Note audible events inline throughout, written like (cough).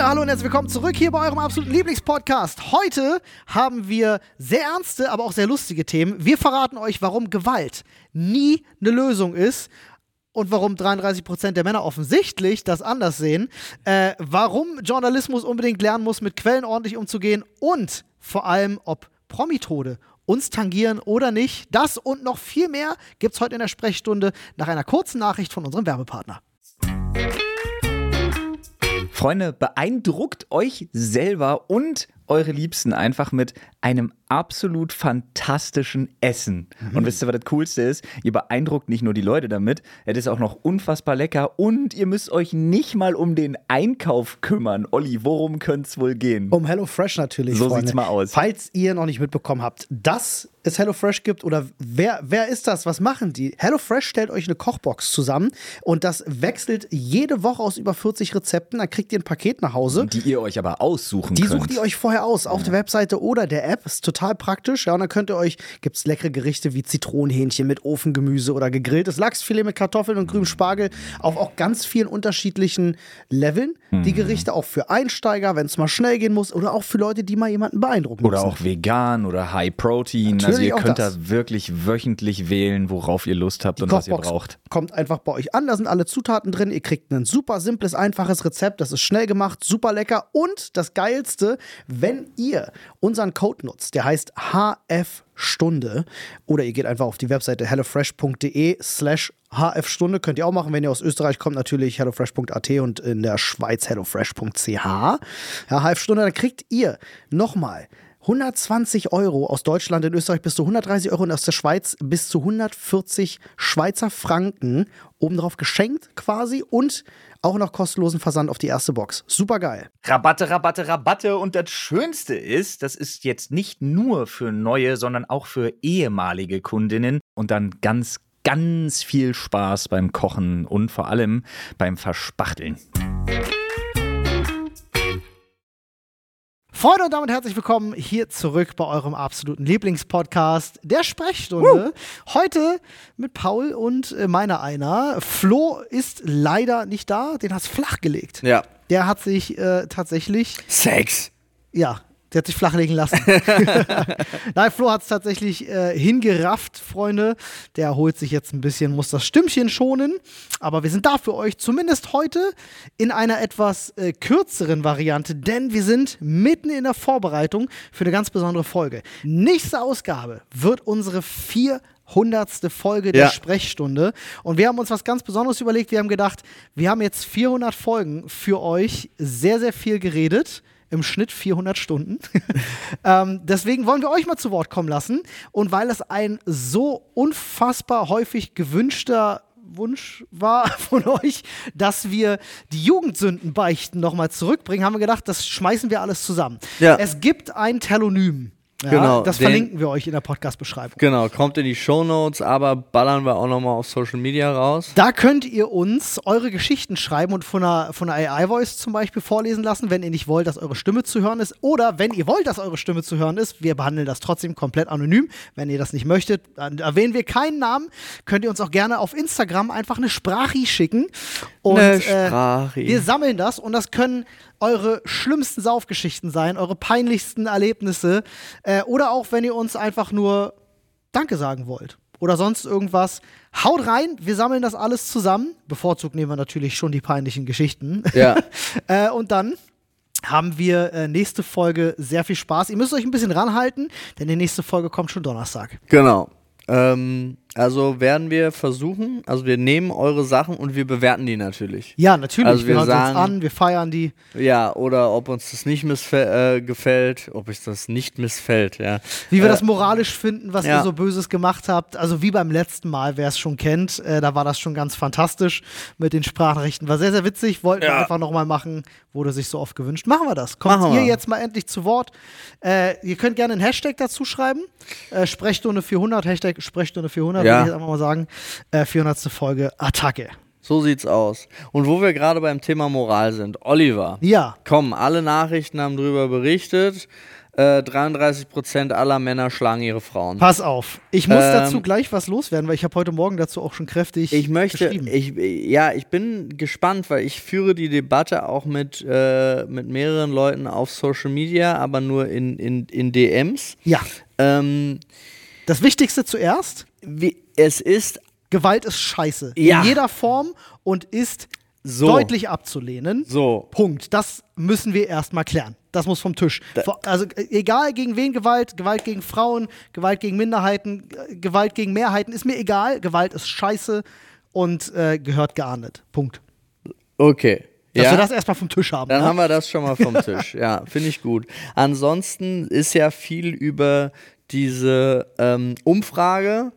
Freunde, hallo und herzlich willkommen zurück hier bei eurem absoluten Lieblingspodcast. Heute haben wir sehr ernste, aber auch sehr lustige Themen. Wir verraten euch, warum Gewalt nie eine Lösung ist und warum 33% der Männer offensichtlich das anders sehen, äh, warum Journalismus unbedingt lernen muss, mit Quellen ordentlich umzugehen und vor allem, ob Promitode uns tangieren oder nicht. Das und noch viel mehr gibt es heute in der Sprechstunde nach einer kurzen Nachricht von unserem Werbepartner. Freunde, beeindruckt euch selber und eure Liebsten einfach mit einem absolut fantastischen Essen. Mhm. Und wisst ihr, was das Coolste ist? Ihr beeindruckt nicht nur die Leute damit, es ist auch noch unfassbar lecker und ihr müsst euch nicht mal um den Einkauf kümmern. Olli, worum könnte es wohl gehen? Um HelloFresh natürlich. So Freunde. sieht's mal aus. Falls ihr noch nicht mitbekommen habt, dass es HelloFresh gibt oder wer, wer ist das? Was machen die? HelloFresh stellt euch eine Kochbox zusammen und das wechselt jede Woche aus über 40 Rezepten. Dann kriegt ihr ein Paket nach Hause. Die ihr euch aber aussuchen die könnt. Die sucht ihr euch vorher aus auf ja. der Webseite oder der App. Ist total praktisch. Ja, und dann könnt ihr euch, gibt es leckere Gerichte wie Zitronenhähnchen mit Ofengemüse oder gegrilltes Lachsfilet mit Kartoffeln und grünem Spargel auf auch ganz vielen unterschiedlichen Leveln. Mhm. Die Gerichte auch für Einsteiger, wenn es mal schnell gehen muss oder auch für Leute, die mal jemanden beeindrucken Oder müssen. auch vegan oder High Protein. Natürlich also ihr könnt das. da wirklich wöchentlich wählen, worauf ihr Lust habt die und Kochbox was ihr braucht. Kommt einfach bei euch an, da sind alle Zutaten drin. Ihr kriegt ein super simples, einfaches Rezept. Das ist schnell gemacht, super lecker und das Geilste, wenn ihr unseren Code nutzt, der heißt HF-Stunde oder ihr geht einfach auf die Webseite hellofresh.de slash HF-Stunde könnt ihr auch machen, wenn ihr aus Österreich kommt, natürlich hellofresh.at und in der Schweiz hellofresh.ch. Ja, HF-Stunde, dann kriegt ihr nochmal 120 Euro aus Deutschland, in Österreich bis zu 130 Euro und aus der Schweiz bis zu 140 Schweizer Franken obendrauf geschenkt quasi und auch noch kostenlosen Versand auf die erste Box. Super geil. Rabatte, Rabatte, Rabatte. Und das Schönste ist, das ist jetzt nicht nur für neue, sondern auch für ehemalige Kundinnen und dann ganz, ganz viel Spaß beim Kochen und vor allem beim Verspachteln. Freunde und damit herzlich willkommen hier zurück bei eurem absoluten Lieblingspodcast, der Sprechstunde. Uh. Heute mit Paul und äh, meiner einer. Flo ist leider nicht da, den hat es flach gelegt. Ja. Der hat sich äh, tatsächlich. Sex. Ja, der hat sich flachlegen lassen. (laughs) Nein, Flo hat es tatsächlich äh, hingerafft, Freunde. Der erholt sich jetzt ein bisschen, muss das Stimmchen schonen. Aber wir sind da für euch, zumindest heute in einer etwas äh, kürzeren Variante, denn wir sind mitten in der Vorbereitung für eine ganz besondere Folge. Nächste Ausgabe wird unsere vier hundertste Folge der ja. Sprechstunde. Und wir haben uns was ganz Besonderes überlegt. Wir haben gedacht, wir haben jetzt 400 Folgen für euch sehr, sehr viel geredet im Schnitt 400 Stunden. (laughs) ähm, deswegen wollen wir euch mal zu Wort kommen lassen. Und weil es ein so unfassbar häufig gewünschter Wunsch war (laughs) von euch, dass wir die Jugendsündenbeichten nochmal zurückbringen, haben wir gedacht, das schmeißen wir alles zusammen. Ja. Es gibt ein Telonym. Ja, genau. Das verlinken wir euch in der Podcast-Beschreibung. Genau, kommt in die Show Notes, aber ballern wir auch nochmal auf Social Media raus. Da könnt ihr uns eure Geschichten schreiben und von einer, von einer AI-Voice zum Beispiel vorlesen lassen, wenn ihr nicht wollt, dass eure Stimme zu hören ist. Oder wenn ihr wollt, dass eure Stimme zu hören ist, wir behandeln das trotzdem komplett anonym. Wenn ihr das nicht möchtet, dann erwähnen wir keinen Namen. Könnt ihr uns auch gerne auf Instagram einfach eine Sprache schicken. Und eine Sprache. Äh, wir sammeln das und das können eure schlimmsten Saufgeschichten sein, eure peinlichsten Erlebnisse äh, oder auch wenn ihr uns einfach nur Danke sagen wollt oder sonst irgendwas. Haut rein, wir sammeln das alles zusammen. Bevorzugt nehmen wir natürlich schon die peinlichen Geschichten. Ja. (laughs) äh, und dann haben wir äh, nächste Folge sehr viel Spaß. Ihr müsst euch ein bisschen ranhalten, denn die nächste Folge kommt schon Donnerstag. Genau. Ähm, also werden wir versuchen, also wir nehmen eure Sachen und wir bewerten die natürlich. Ja, natürlich. Also wir, wir sagen, uns an, wir feiern die. Ja, oder ob uns das nicht äh, gefällt, ob es das nicht missfällt, ja. Wie wir äh, das moralisch finden, was ja. ihr so Böses gemacht habt. Also wie beim letzten Mal, wer es schon kennt, äh, da war das schon ganz fantastisch mit den Sprachnachrichten. War sehr, sehr witzig, wollten ja. wir einfach nochmal machen, wurde sich so oft gewünscht. Machen wir das. Kommt Machen ihr wir. jetzt mal endlich zu Wort. Äh, ihr könnt gerne einen Hashtag dazu schreiben. Äh, Sprechstunde 400, Hashtag Sprechstunde 400 ja. würde ich jetzt einfach mal sagen. Äh, 400. Folge Attacke. So sieht's aus. Und wo wir gerade beim Thema Moral sind, Oliver. Ja. Komm, alle Nachrichten haben darüber berichtet. äh, 33% aller Männer schlagen ihre Frauen. Pass auf, ich muss Ähm, dazu gleich was loswerden, weil ich habe heute Morgen dazu auch schon kräftig Ich möchte, ich, ja, ich bin gespannt, weil ich führe die Debatte auch mit, äh, mit mehreren Leuten auf Social Media, aber nur in, in, in DMs. ja, Ähm, das Wichtigste zuerst, wie, es ist Gewalt ist scheiße. Ja. In jeder Form und ist so. deutlich abzulehnen. So. Punkt. Das müssen wir erstmal klären. Das muss vom Tisch. Vor- also äh, egal gegen wen Gewalt, Gewalt gegen Frauen, Gewalt gegen Minderheiten, äh, Gewalt gegen Mehrheiten, ist mir egal. Gewalt ist scheiße und äh, gehört geahndet. Punkt. Okay. Dass ja? wir das erstmal vom Tisch haben. Dann ne? haben wir das schon mal vom Tisch. (laughs) Ja, finde ich gut. Ansonsten ist ja viel über diese ähm, Umfrage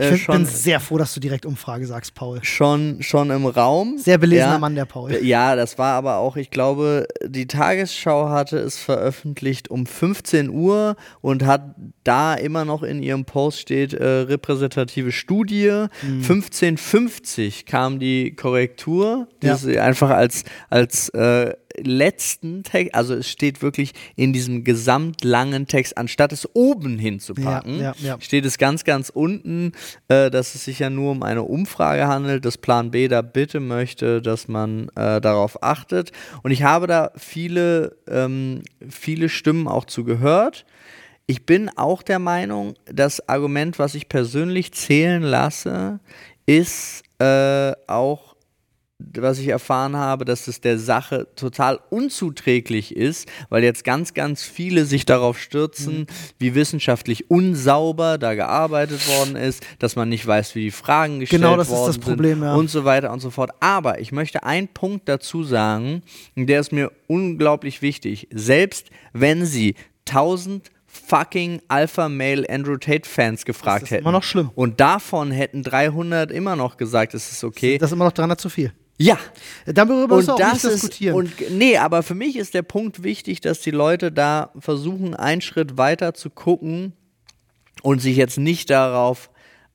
ich äh, find, schon, bin sehr froh, dass du direkt Umfrage sagst, Paul. schon, schon im Raum. Sehr belesener ja. Mann, der Paul. Ja, das war aber auch, ich glaube, die Tagesschau hatte es veröffentlicht um 15 Uhr und hat da immer noch in ihrem Post steht äh, repräsentative Studie. Mhm. 1550 kam die Korrektur, die Ja. sie einfach als, als äh, letzten Text, also es steht wirklich in diesem gesamtlangen Text, anstatt es oben hinzupacken, Ja, ja, ja. steht es ganz, ganz unten, äh, dass es sich ja nur um eine Umfrage handelt, dass Plan B da bitte möchte, dass man äh, darauf achtet. Und ich habe da viele, ähm, viele Stimmen auch zu gehört. Ich bin auch der Meinung, das Argument, was ich persönlich zählen lasse, ist äh, auch was ich erfahren habe, dass es der Sache total unzuträglich ist, weil jetzt ganz, ganz viele sich darauf stürzen, wie wissenschaftlich unsauber da gearbeitet worden ist, dass man nicht weiß, wie die Fragen gestellt Genau, das ist worden das Problem, sind ja. und so weiter und so fort. Aber ich möchte einen Punkt dazu sagen, der ist mir unglaublich wichtig. Selbst wenn sie 1000 fucking Alpha Male Andrew Tate Fans gefragt ist hätten. immer noch schlimm. Und davon hätten 300 immer noch gesagt, es ist okay. Das ist immer noch 300 zu viel. Ja, Darüber müssen wir auch das nicht ist diskutieren. und nee, aber für mich ist der Punkt wichtig, dass die Leute da versuchen, einen Schritt weiter zu gucken und sich jetzt nicht darauf,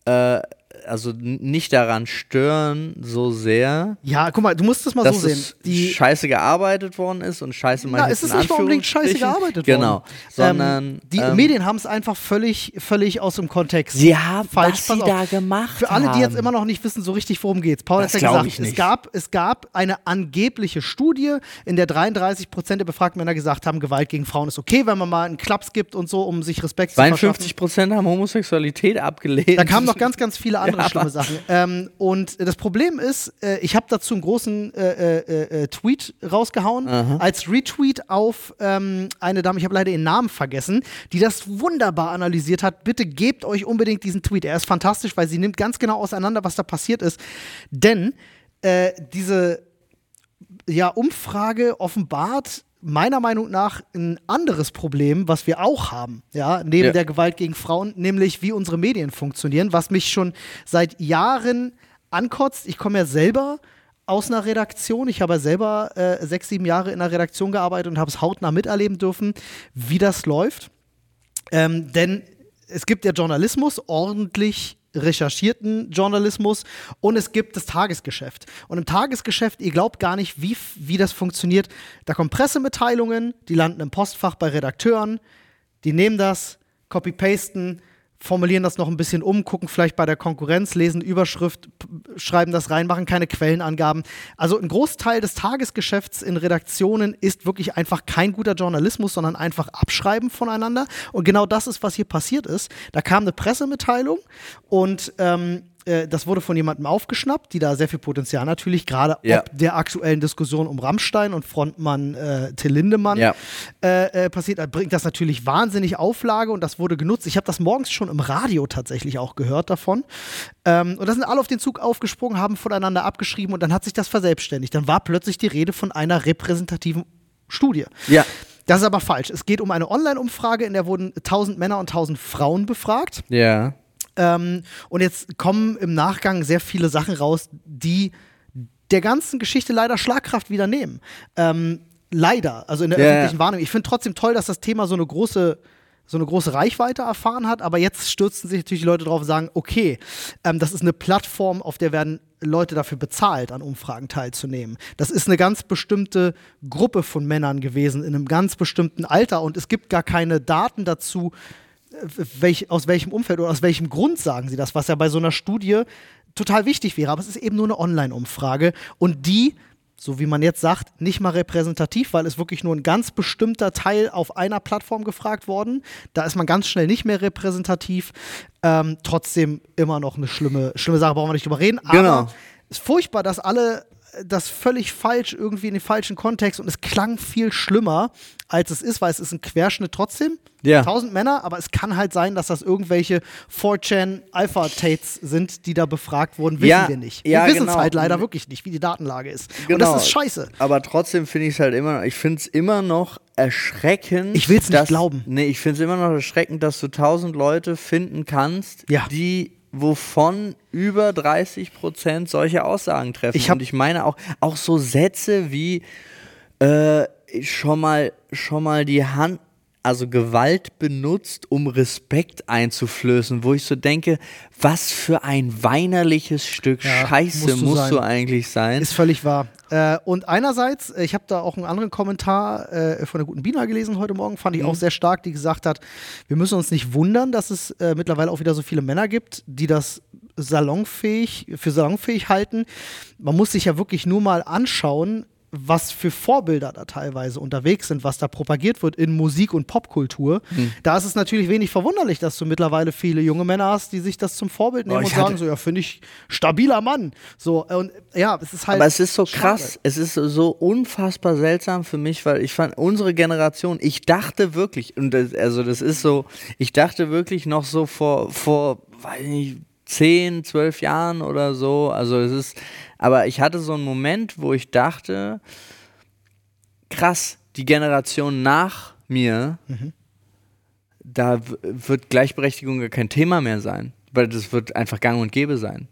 äh, also nicht daran stören so sehr, ja, guck mal, du musst das mal so sehen. Die, scheiße gearbeitet worden ist und scheiße Na, meine es ist nicht mal unbedingt scheiße gearbeitet worden. Genau, sondern ähm, die ähm, Medien haben es einfach völlig, völlig aus dem Kontext. Haben, falsch. was sie auf. da gemacht Für alle, die jetzt immer noch nicht wissen, so richtig, worum geht's. Paul Das hat ja gesagt, es gab, es gab eine angebliche Studie, in der 33 Prozent der befragten Männer gesagt haben, Gewalt gegen Frauen ist okay, wenn man mal einen Klaps gibt und so, um sich Respekt zu verschaffen. 52 Prozent haben Homosexualität abgelehnt. Da kamen noch ganz, ganz viele (laughs) andere Ja, schlimme Sachen. Ähm, und das Problem ist, äh, ich habe dazu einen großen äh, äh, äh, Tweet rausgehauen, als Retweet auf ähm, eine Dame, ich habe leider ihren Namen vergessen, die das wunderbar analysiert hat. Bitte gebt euch unbedingt diesen Tweet. Er ist fantastisch, weil sie nimmt ganz genau auseinander, was da passiert ist. Denn äh, diese ja, Umfrage offenbart meiner Meinung nach ein anderes Problem, was wir auch haben, ja, neben Ja. der Gewalt gegen Frauen, nämlich wie unsere Medien funktionieren, was mich schon seit Jahren ankotzt. Ich komme ja selber aus einer Redaktion. Ich habe ja selber äh, sechs, sieben Jahre in einer Redaktion gearbeitet und habe es hautnah miterleben dürfen, wie das läuft. Ähm, denn es gibt ja Journalismus, ordentlich recherchierten Journalismus und es gibt das Tagesgeschäft. Und im Tagesgeschäft, ihr glaubt gar nicht, wie, wie das funktioniert. Da kommen Pressemitteilungen, die landen im Postfach bei Redakteuren, die nehmen das, copy-pasten, formulieren das noch ein bisschen um, gucken vielleicht bei der Konkurrenz, lesen Überschrift, schreiben das rein, machen keine Quellenangaben. Also ein Großteil des Tagesgeschäfts in Redaktionen ist wirklich einfach kein guter Journalismus, sondern einfach Abschreiben voneinander. Und genau das ist, was hier passiert ist. Da kam eine Pressemitteilung und ähm, äh, das wurde von jemandem aufgeschnappt, die da sehr viel Potenzial natürlich, gerade Ja. ob der aktuellen Diskussion um Rammstein und Frontmann äh, Till Lindemann Ja. äh, äh, passiert, da bringt das natürlich wahnsinnig Auflage und das wurde genutzt. Ich habe das morgens schon im Radio tatsächlich auch gehört davon. Ähm, und da sind alle auf den Zug aufgesprungen, haben voneinander abgeschrieben und dann hat sich das verselbstständigt. Dann war plötzlich die Rede von einer repräsentativen Studie. Ja. Das ist aber falsch. Es geht um eine Online-Umfrage, in der wurden 1000 Männer und 1000 Frauen befragt. Ja. Ähm, und jetzt kommen im Nachgang sehr viele Sachen raus, die der ganzen Geschichte leider Schlagkraft wieder nehmen. Ähm, leider, also in der Ja, öffentlichen. Wahrnehmung. Ich finde trotzdem toll, dass das Thema so eine große so eine große Reichweite erfahren hat, aber jetzt stürzen sich natürlich die Leute drauf und sagen, okay, ähm, das ist eine Plattform, auf der werden Leute dafür bezahlt, an Umfragen teilzunehmen. Das ist eine ganz bestimmte Gruppe von Männern gewesen, in einem ganz bestimmten Alter. Und es gibt gar keine Daten dazu, welch, aus welchem Umfeld oder aus welchem Grund sagen sie das, was ja bei so einer Studie total wichtig wäre. Aber es ist eben nur eine Online-Umfrage. Und die so wie man jetzt sagt, nicht mal repräsentativ, weil es wirklich nur ein ganz bestimmter Teil auf einer Plattform gefragt worden. Da ist man ganz schnell nicht mehr repräsentativ. Ähm, trotzdem immer noch eine schlimme, schlimme Sache, brauchen wir nicht drüber reden. Aber Genau. es ist furchtbar, dass alle das völlig falsch irgendwie in den falschen Kontext und es klang viel schlimmer, als es ist, weil es ist ein Querschnitt trotzdem. Ja. 1000 Männer, aber es kann halt sein, dass das irgendwelche 4chan Alpha-Tates sind, die da befragt wurden, wissen Ja, wir nicht. ja, wir wissen es genau. halt leider wirklich nicht, wie die Datenlage ist. Und Genau. das ist scheiße. Aber trotzdem finde ich es halt immer, ich finde es immer noch erschreckend. Ich will's nicht dass- glauben. Nee, ich finde es immer noch erschreckend, dass du tausend Leute finden kannst, Ja. die wovon über 30 Prozent solche Aussagen treffen. Ich Und ich meine auch, auch so Sätze wie äh, schon mal, schon mal die Hand, also Gewalt benutzt, um Respekt einzuflößen, wo ich so denke, was für ein weinerliches Stück Ja, Scheiße musst du musst du eigentlich sein. Ist völlig wahr. Äh, und einerseits, ich habe da auch einen anderen Kommentar äh, von der guten Bina gelesen heute Morgen, fand ich Mhm. auch sehr stark, die gesagt hat, wir müssen uns nicht wundern, dass es äh, mittlerweile auch wieder so viele Männer gibt, die das salonfähig, für salonfähig halten. Man muss sich ja wirklich nur mal anschauen, was für Vorbilder da teilweise unterwegs sind, was da propagiert wird in Musik und Popkultur. Mhm. Da ist es natürlich wenig verwunderlich, dass du mittlerweile viele junge Männer hast, die sich das zum Vorbild nehmen Oh, und sagen so, ja, finde ich, stabiler Mann. So, und ja, es ist halt. Aber es ist so schade. krass, es ist so unfassbar seltsam für mich, weil ich fand, unsere Generation, ich dachte wirklich, und das, also das ist so, ich dachte wirklich noch so vor, vor, weiß nicht, 10, 12 Jahren oder so, also es ist, aber ich hatte so einen Moment, wo ich dachte, krass, die Generation nach mir, da w- wird Gleichberechtigung gar kein Thema mehr sein, weil das wird einfach gang und gäbe sein.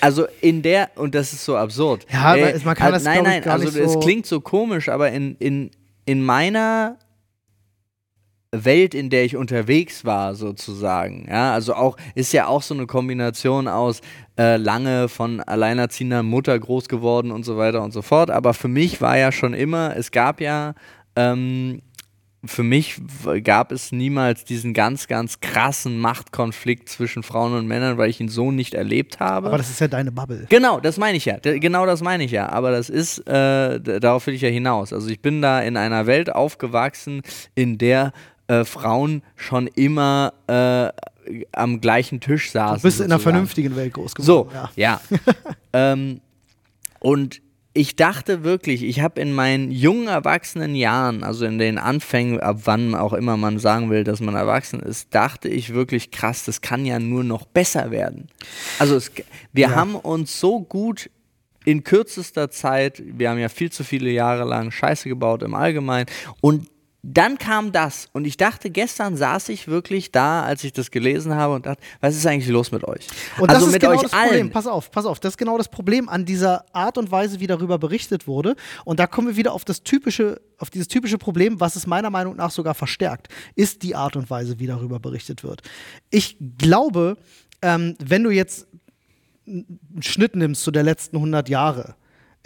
Also in der, und das ist so absurd. Ja, aber es- man kann das, Nein, nein, also es so- klingt so komisch, aber in, in, in meiner Welt, in der ich unterwegs war, sozusagen. Ja, also auch, ist ja auch so eine Kombination aus äh, lange von alleinerziehender Mutter groß geworden und so weiter und so fort. Aber für mich war ja schon immer, es gab ja, ähm, für mich gab es niemals diesen ganz, ganz krassen Machtkonflikt zwischen Frauen und Männern, weil ich ihn so nicht erlebt habe. Aber das ist ja deine Bubble. Genau, das meine ich ja. Genau das meine ich ja. Aber das ist, äh, darauf will ich ja hinaus. Also ich bin da in einer Welt aufgewachsen, in der äh, Frauen schon immer äh, am gleichen Tisch saßen. Du bist in einer sozusagen. vernünftigen Welt groß So, geworden. ja. ja. (laughs) ähm, und ich dachte wirklich, ich habe in meinen jungen erwachsenen Jahren, also in den Anfängen, ab wann auch immer man sagen will, dass man erwachsen ist, dachte ich wirklich krass, das kann ja nur noch besser werden. Also es, wir Ja. haben uns so gut in kürzester Zeit, wir haben ja viel zu viele Jahre lang Scheiße gebaut im Allgemeinen und dann kam das und ich dachte, gestern saß ich wirklich da, als ich das gelesen habe und dachte, was ist eigentlich los mit euch? Und also das ist mit genau euch das Problem. allen. Pass auf, pass auf. Das ist genau das Problem an dieser Art und Weise, wie darüber berichtet wurde. Und da kommen wir wieder auf das typische, auf dieses typische Problem, was es meiner Meinung nach sogar verstärkt, ist die Art und Weise, wie darüber berichtet wird. Ich glaube, ähm, wenn du jetzt einen Schnitt nimmst zu der letzten 100 Jahre,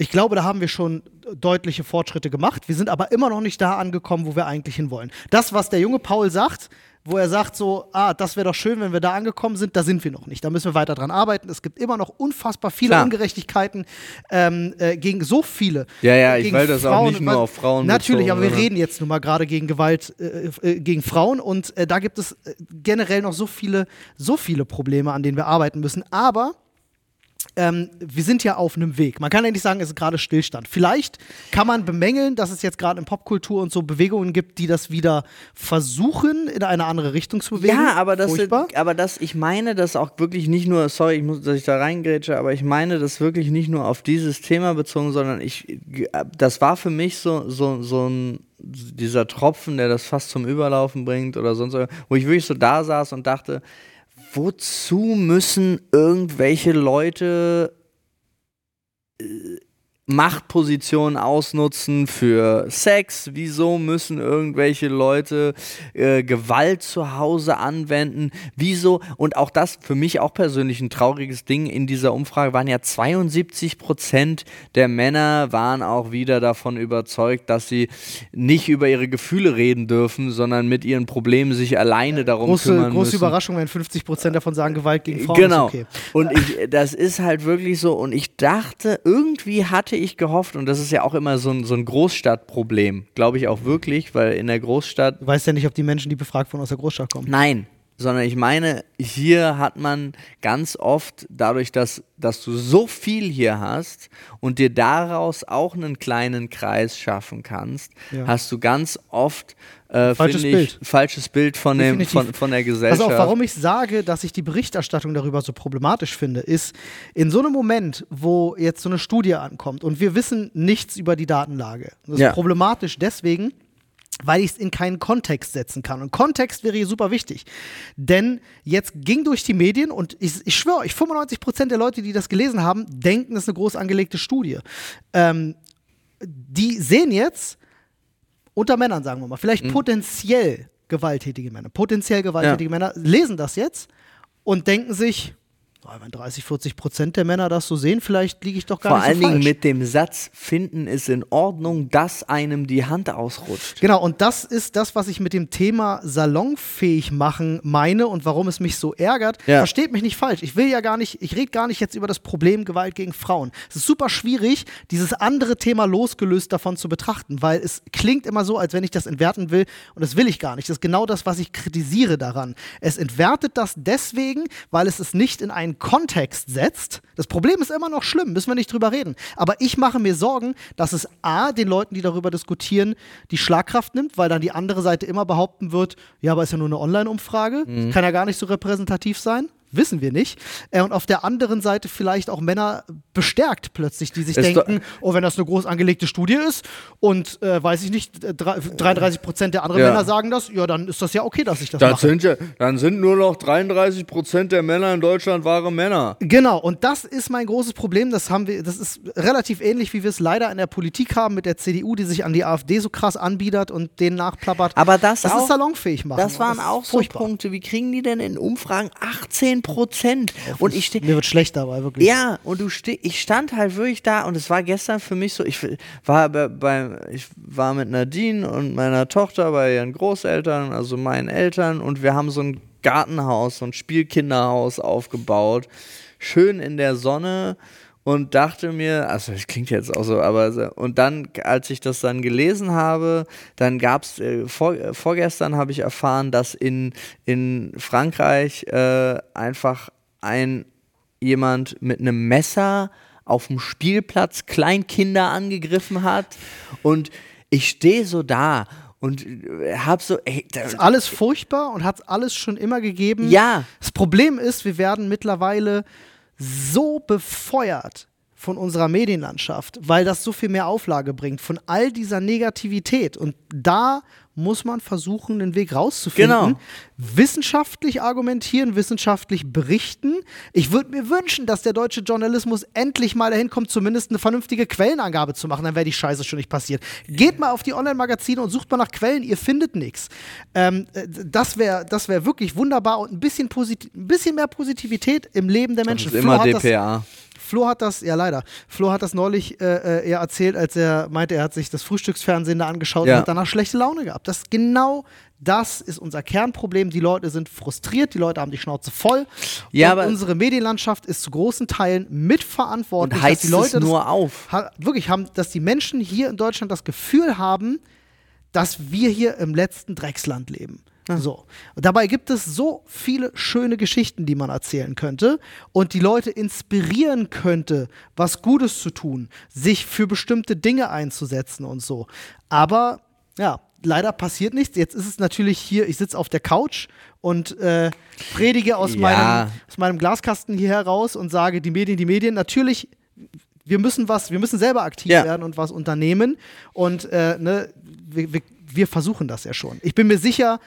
ich glaube, da haben wir schon deutliche Fortschritte gemacht. Wir sind aber immer noch nicht da angekommen, wo wir eigentlich hinwollen. Das, was der junge Paul sagt, wo er sagt so, ah, das wäre doch schön, wenn wir da angekommen sind, da sind wir noch nicht. Da müssen wir weiter dran arbeiten. Es gibt immer noch unfassbar viele Klar. Ungerechtigkeiten ähm, äh, gegen so viele. Ja, ja, ich gegen will das auch nicht nur auf Frauen Natürlich, bezogen, aber wir sondern- reden jetzt nun mal gerade gegen Gewalt äh, äh, gegen Frauen und äh, da gibt es äh, generell noch so viele, so viele Probleme, an denen wir arbeiten müssen. Aber ähm, wir sind ja auf einem Weg. Man kann ja nicht sagen, es ist gerade Stillstand. Vielleicht kann man bemängeln, dass es jetzt gerade in Popkultur und so Bewegungen gibt, die das wieder versuchen, in eine andere Richtung zu bewegen. Ja, aber das, aber das, ich meine das auch wirklich nicht nur, sorry, ich muss, dass ich da reingrätsche, aber ich meine das wirklich nicht nur auf dieses Thema bezogen, sondern ich, das war für mich so, so, so ein, dieser Tropfen, der das fast zum Überlaufen bringt oder sonst, wo ich wirklich so da saß und dachte, wozu müssen irgendwelche Leute äh, Machtpositionen ausnutzen für Sex? Wieso müssen irgendwelche Leute äh, Gewalt zu Hause anwenden? Wieso? Und auch das für mich auch persönlich ein trauriges Ding in dieser Umfrage waren ja 72 Prozent der Männer waren auch wieder davon überzeugt, dass sie nicht über ihre Gefühle reden dürfen, sondern mit ihren Problemen sich alleine darum große, kümmern große müssen. Überraschung, wenn 50 Prozent davon sagen, Gewalt gegen Frauen Genau. ist okay. Und ich, das ist halt wirklich so. Und ich dachte, irgendwie hatte ich gehofft, und das ist ja auch immer so ein, so ein Großstadtproblem, glaube ich auch wirklich, weil in der Großstadt Du weißt ja nicht, ob die Menschen, die befragt wurden, aus der Großstadt kommen. Nein, sondern ich meine, hier hat man ganz oft dadurch, dass, dass du so viel hier hast und dir daraus auch einen kleinen Kreis schaffen kannst, Ja. hast du ganz oft äh, Falsches ich, Bild. falsches Bild von, dem, von, von der Gesellschaft. auf, warum ich sage, dass ich die Berichterstattung darüber so problematisch finde, ist, in so einem Moment, wo jetzt so eine Studie ankommt und wir wissen nichts über die Datenlage. Das ist Ja. problematisch deswegen, weil ich es in keinen Kontext setzen kann. Und Kontext wäre hier super wichtig. Denn jetzt ging durch die Medien und ich, ich schwöre euch, 95% der Leute, die das gelesen haben, denken, das ist eine groß angelegte Studie. Ähm, die sehen jetzt, unter Männern, sagen wir mal, vielleicht potenziell gewalttätige Männer, potenziell gewalttätige Männer, lesen das jetzt und denken sich, wenn 30, 40 Prozent der Männer das so sehen, vielleicht liege ich doch gar Vor nicht allen so Dingen falsch. mit dem Satz, finden ist in Ordnung, dass einem die Hand ausrutscht. Genau, und das ist das, was ich mit dem Thema salonfähig machen meine und warum es mich so ärgert. Ja. Versteht mich nicht falsch. Ich will ja gar nicht, ich rede gar nicht jetzt über das Problem Gewalt gegen Frauen. Es ist super schwierig, dieses andere Thema losgelöst davon zu betrachten, weil es klingt immer so, als wenn ich das entwerten will und das will ich gar nicht. Das ist genau das, was ich kritisiere daran. Es entwertet das deswegen, weil es es nicht in einen Kontext setzt. Das Problem ist immer noch schlimm, müssen wir nicht drüber reden. Aber ich mache mir Sorgen, dass es A, den Leuten, die darüber diskutieren, die Schlagkraft nimmt, weil dann die andere Seite immer behaupten wird, ja, aber ist ja nur eine Online-Umfrage, kann ja gar nicht so repräsentativ sein. Wissen wir nicht. Äh, und auf der anderen Seite vielleicht auch Männer bestärkt plötzlich, die sich Ist denken, oh, wenn das eine groß angelegte Studie ist und äh, weiß ich nicht, äh, drei- 33 Prozent der anderen Ja. Männer sagen das, ja, dann ist das ja okay, dass ich das Das mache. sind ja, dann sind nur noch 33 Prozent der Männer in Deutschland wahre Männer. Genau, und das ist mein großes Problem. Das haben wir, das ist relativ ähnlich, wie wir es leider in der Politik haben mit der CDU, die sich an die AfD so krass anbiedert und denen nachplappert. Aber das das auch- ist salonfähig machen. Das waren ist auch so furchtbar. Punkte. Wie kriegen die denn in Umfragen 18 Prozent? Und ich. Mir wird schlecht dabei, wirklich. Ja, und du ste ich stand halt wirklich da und es war gestern für mich so, ich war bei, bei ich war mit Nadine und meiner Tochter bei ihren Großeltern, also meinen Eltern und wir haben so ein Gartenhaus, so ein Spielkinderhaus aufgebaut, schön in der Sonne und dachte mir, also das klingt jetzt auch so, aber und dann, als ich das dann gelesen habe, dann gab es, äh, vor, äh, vorgestern habe ich erfahren, dass in, in Frankreich äh, einfach ein jemand mit einem Messer auf dem Spielplatz Kleinkinder angegriffen hat und ich stehe so da und äh, hab so, ey, da, Ist alles furchtbar und hat es alles schon immer gegeben. Ja. Das Problem ist, wir werden mittlerweile so befeuert von unserer Medienlandschaft, weil das so viel mehr Auflage bringt, von all dieser Negativität. Und da muss man versuchen, den Weg rauszufinden. Genau. Wissenschaftlich argumentieren, wissenschaftlich berichten. Ich würde mir wünschen, dass der deutsche Journalismus endlich mal dahin kommt, zumindest eine vernünftige Quellenangabe zu machen. Dann wäre die Scheiße schon nicht passiert. Geht mal auf die Online-Magazine und sucht mal nach Quellen, ihr findet nichts. Ähm, äh, das wäre das wär wirklich wunderbar und ein bisschen, ein bisschen mehr Positivität im Leben der das Menschen. ist immer hat das- DPA. Flo hat das, ja leider, Flo hat das neulich äh, äh, ja erzählt, als er meinte, er hat sich das Frühstücksfernsehen da angeschaut Ja. und hat danach schlechte Laune gehabt. Das genau das ist unser Kernproblem. Die Leute sind frustriert, die Leute haben die Schnauze voll. Ja, und aber- unsere Medienlandschaft ist zu großen Teilen mitverantwortlich, Und heizt dass die Leute es nur das, auf. Ha wirklich haben, dass die Menschen hier in Deutschland das Gefühl haben, dass wir hier im letzten Drecksland leben. So. Und dabei gibt es so viele schöne Geschichten, die man erzählen könnte und die Leute inspirieren könnte, was Gutes zu tun, sich für bestimmte Dinge einzusetzen und so. Aber ja, leider passiert nichts. Jetzt ist es natürlich hier, ich sitze auf der Couch und äh, predige aus, Ja. meinem, aus meinem Glaskasten hier heraus und sage, die Medien, die Medien, natürlich wir müssen was, wir müssen selber aktiv Ja. werden und was unternehmen. Und äh, ne, wir, wir, wir versuchen das ja schon. Ich bin mir sicher,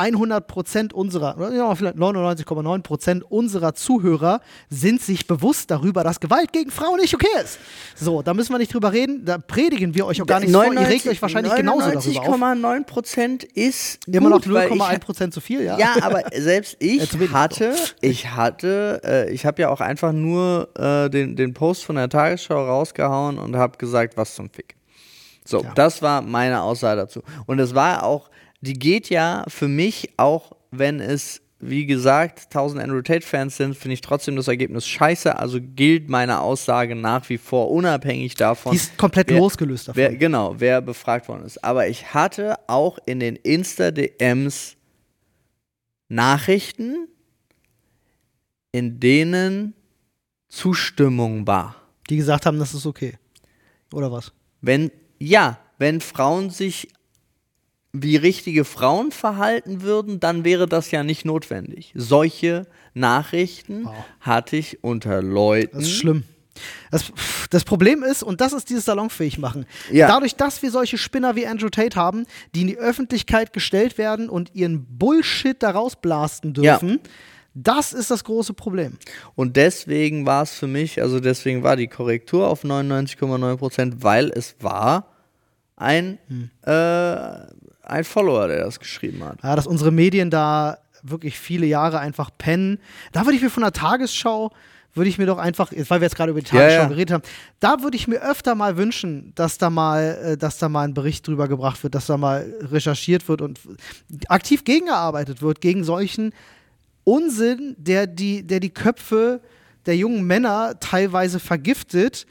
100% unserer, ja, vielleicht 99,9% unserer Zuhörer sind sich bewusst darüber, dass Gewalt gegen Frauen nicht okay ist. So, da müssen wir nicht drüber reden, da predigen wir euch auch gar nicht vor. Ihr regt euch wahrscheinlich genauso darüber auf. 99,9% ist Immer noch gut, ich- 0,1% zu viel, ja. Ja, aber selbst (laughs) ich hatte, ich hatte, äh, ich habe ja auch einfach nur äh, den, den Post von der Tagesschau rausgehauen und habe gesagt, was zum Fick. So, Ja. das war meine Aussage dazu. Und es war auch, die geht ja für mich, auch wenn es, wie gesagt, 1000 Andrew Tate-Fans sind, finde ich trotzdem das Ergebnis scheiße. Also gilt meine Aussage nach wie vor unabhängig davon. Die ist komplett wer- losgelöst davon. Wer, genau, wer befragt worden ist. Aber ich hatte auch in den Insta-DMs Nachrichten, in denen Zustimmung war. die gesagt haben, das ist okay. Oder was? Wenn, ja, wenn Frauen sich wie richtige Frauen verhalten würden, dann wäre das ja nicht notwendig. Solche Nachrichten Wow. hatte ich unter Leuten. Das ist schlimm. Das, das Problem ist, und das ist dieses salonfähig machen, Ja. dadurch, dass wir solche Spinner wie Andrew Tate haben, die in die Öffentlichkeit gestellt werden und ihren Bullshit daraus blasten Ja. dürfen, das ist das große Problem. Und deswegen war es für mich, also deswegen war die Korrektur auf 99,9 Prozent, weil es war ein, Hm. äh, ein Follower, der das geschrieben hat. Ja, dass unsere Medien da wirklich viele Jahre einfach pennen. Da würde ich mir von der Tagesschau, würde ich mir doch einfach, weil wir jetzt gerade über die Ja, Tagesschau ja. geredet haben, da würde ich mir öfter mal wünschen, dass da mal, äh, dass da mal ein Bericht drüber gebracht wird, dass da mal recherchiert wird und aktiv gegengearbeitet wird gegen solchen Unsinn, der die, der die Köpfe der jungen Männer teilweise vergiftet.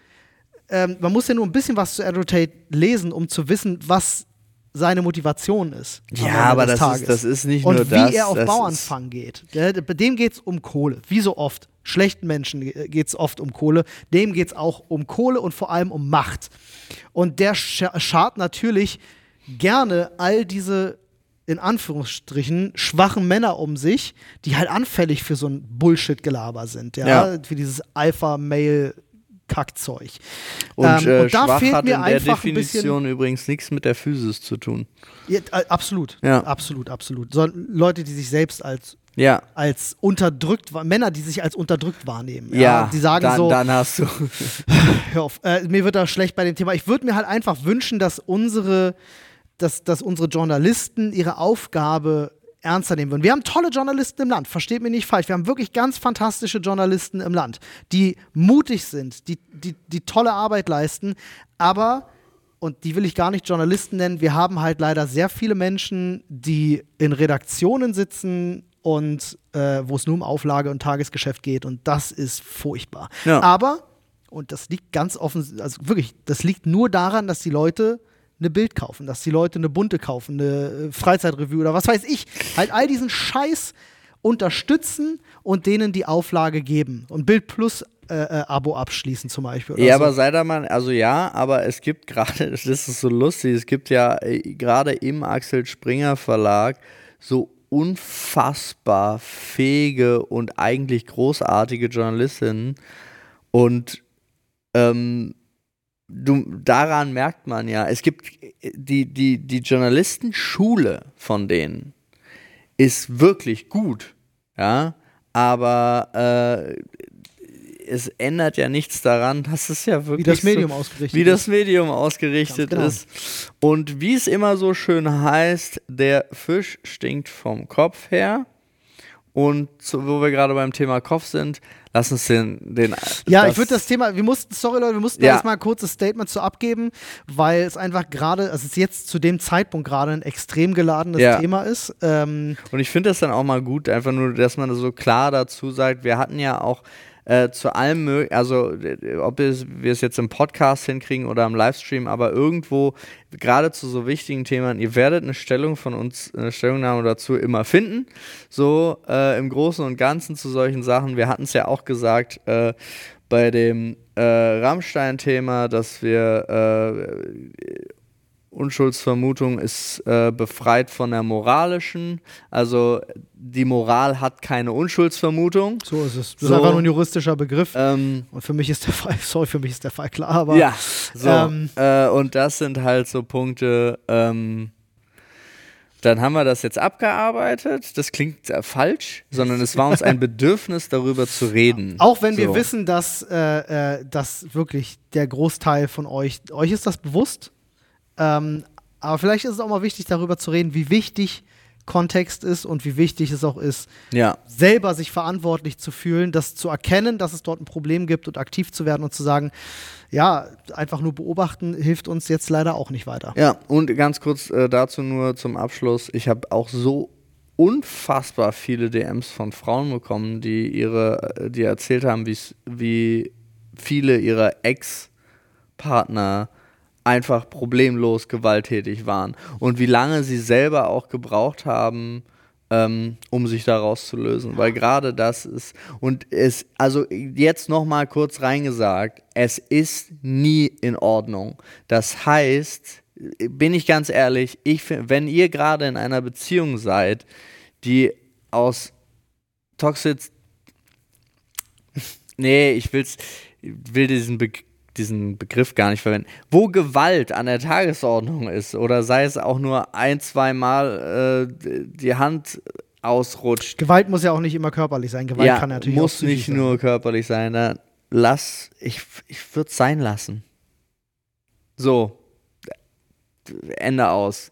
Ähm, man muss ja nur ein bisschen was zu Andrew Tate lesen, um zu wissen, was seine Motivation ist. Ja, aber das ist, das ist nicht Und nur wie das. er auf Bauernfang geht. Bei dem geht es um Kohle. Wie so oft. Schlechten Menschen geht es oft um Kohle. Dem geht es auch um Kohle und vor allem um Macht. Und der scha schart natürlich gerne all diese, in Anführungsstrichen, schwachen Männer um sich, die halt anfällig für so ein Bullshit-Gelaber sind. Ja? Ja. Für dieses Alpha-Male-Kackzeug. Und, Ähm, äh, und da fehlt hat mir in der einfach ein bisschen- Definition übrigens nichts mit der Physis zu tun. Ja, äh, absolut. Ja. Absolut, absolut. So, Leute, die sich selbst als Ja. als unterdrückt, Männer, die sich als unterdrückt wahrnehmen. Ja, die sagen dann, so, dann hast du. (laughs) hör auf, äh, mir wird da schlecht bei dem Thema. Ich würde mir halt einfach wünschen, dass unsere, dass, dass unsere Journalisten ihre Aufgabe ernster nehmen würden. Wir haben tolle Journalisten im Land, versteht mich nicht falsch. Wir haben wirklich ganz fantastische Journalisten im Land, die mutig sind, die, die, die tolle Arbeit leisten, aber und die will ich gar nicht Journalisten nennen. Wir haben halt leider sehr viele Menschen, die in Redaktionen sitzen und äh, wo es nur um Auflage und Tagesgeschäft geht und das ist furchtbar. Ja. Aber, und das liegt ganz offen, also wirklich, das liegt nur daran, dass die Leute eine Bild kaufen, dass die Leute eine bunte kaufen, eine äh, Freizeitreview oder was weiß ich. Halt all diesen Scheiß unterstützen und denen die Auflage geben. Und Bild Plus äh, äh, Abo abschließen zum Beispiel. Ja, so. aber sei da mal, also ja, aber es gibt gerade, (laughs) das ist so lustig, es gibt ja äh, gerade im Axel Springer Verlag so unfassbar fähige und eigentlich großartige Journalistinnen und ähm, du, daran merkt man ja, es gibt die, die, die Journalistenschule von denen ist wirklich gut, ja, aber äh, es ändert ja nichts daran, dass es ja wirklich wie das Medium so, ausgerichtet wie ist. das Medium ausgerichtet genau. ist. Und wie es immer so schön heißt, der Fisch stinkt vom Kopf her. Und so, wo wir gerade beim Thema Kopf sind, lass uns den. den Ja, ich würde das Thema, wir mussten, sorry Leute, wir mussten Ja. da jetzt mal ein kurzes Statement zu abgeben, weil es einfach gerade, also es ist jetzt zu dem Zeitpunkt gerade ein extrem geladenes Ja. Thema ist. Ähm, Und ich finde das dann auch mal gut, einfach nur, dass man so klar dazu sagt, wir hatten ja auch äh, zu allem, also ob wir es jetzt im Podcast hinkriegen oder im Livestream, aber irgendwo, gerade zu so wichtigen Themen, ihr werdet eine Stellung von uns, eine Stellungnahme dazu immer finden. So äh, im Großen und Ganzen zu solchen Sachen. Wir hatten es ja auch gesagt, äh, bei dem äh, Rammstein-Thema, dass wir äh, Unschuldsvermutung ist äh, befreit von der moralischen. Also die Moral hat keine Unschuldsvermutung. so ist es. Das So. ist einfach nur ein juristischer Begriff. Ähm, Und für mich ist der Fall, (laughs) sorry, für mich ist der Fall klar, aber ja, so. ähm, äh, und das sind halt so Punkte, ähm, Dann haben wir das jetzt abgearbeitet. Das klingt äh, falsch, sondern es war uns ein (laughs) Bedürfnis, darüber zu reden. Auch wenn wir So. wissen, dass, äh, äh, dass wirklich der Großteil von euch, euch ist das bewusst. Ähm, aber vielleicht ist es auch mal wichtig, darüber zu reden, wie wichtig Kontext ist und wie wichtig es auch ist, Ja, selber sich verantwortlich zu fühlen, das zu erkennen, dass es dort ein Problem gibt und aktiv zu werden und zu sagen, ja, einfach nur beobachten hilft uns jetzt leider auch nicht weiter. ja. Und ganz kurz äh, dazu nur zum Abschluss. Ich habe auch so unfassbar viele DMs von Frauen bekommen, die ihre, äh, die erzählt haben, wie viele ihrer Ex-Partner einfach problemlos gewalttätig waren und wie lange sie selber auch gebraucht haben, ähm, um sich daraus zu lösen. Weil gerade das ist, und es, also jetzt nochmal kurz reingesagt, es ist nie in Ordnung. Das heißt, bin ich ganz ehrlich, ich, wenn ihr gerade in einer Beziehung seid, die aus Toxic. (laughs) Nee, ich will's, will diesen, Be diesen Begriff gar nicht verwenden. Wo Gewalt an der Tagesordnung ist oder sei es auch nur ein, zwei Mal äh, die Hand ausrutscht. Gewalt muss ja auch nicht immer körperlich sein. Gewalt ja, kann natürlich muss nicht sein. nur körperlich sein. Dann lass, ich, ich würde es sein lassen. So. Ende aus.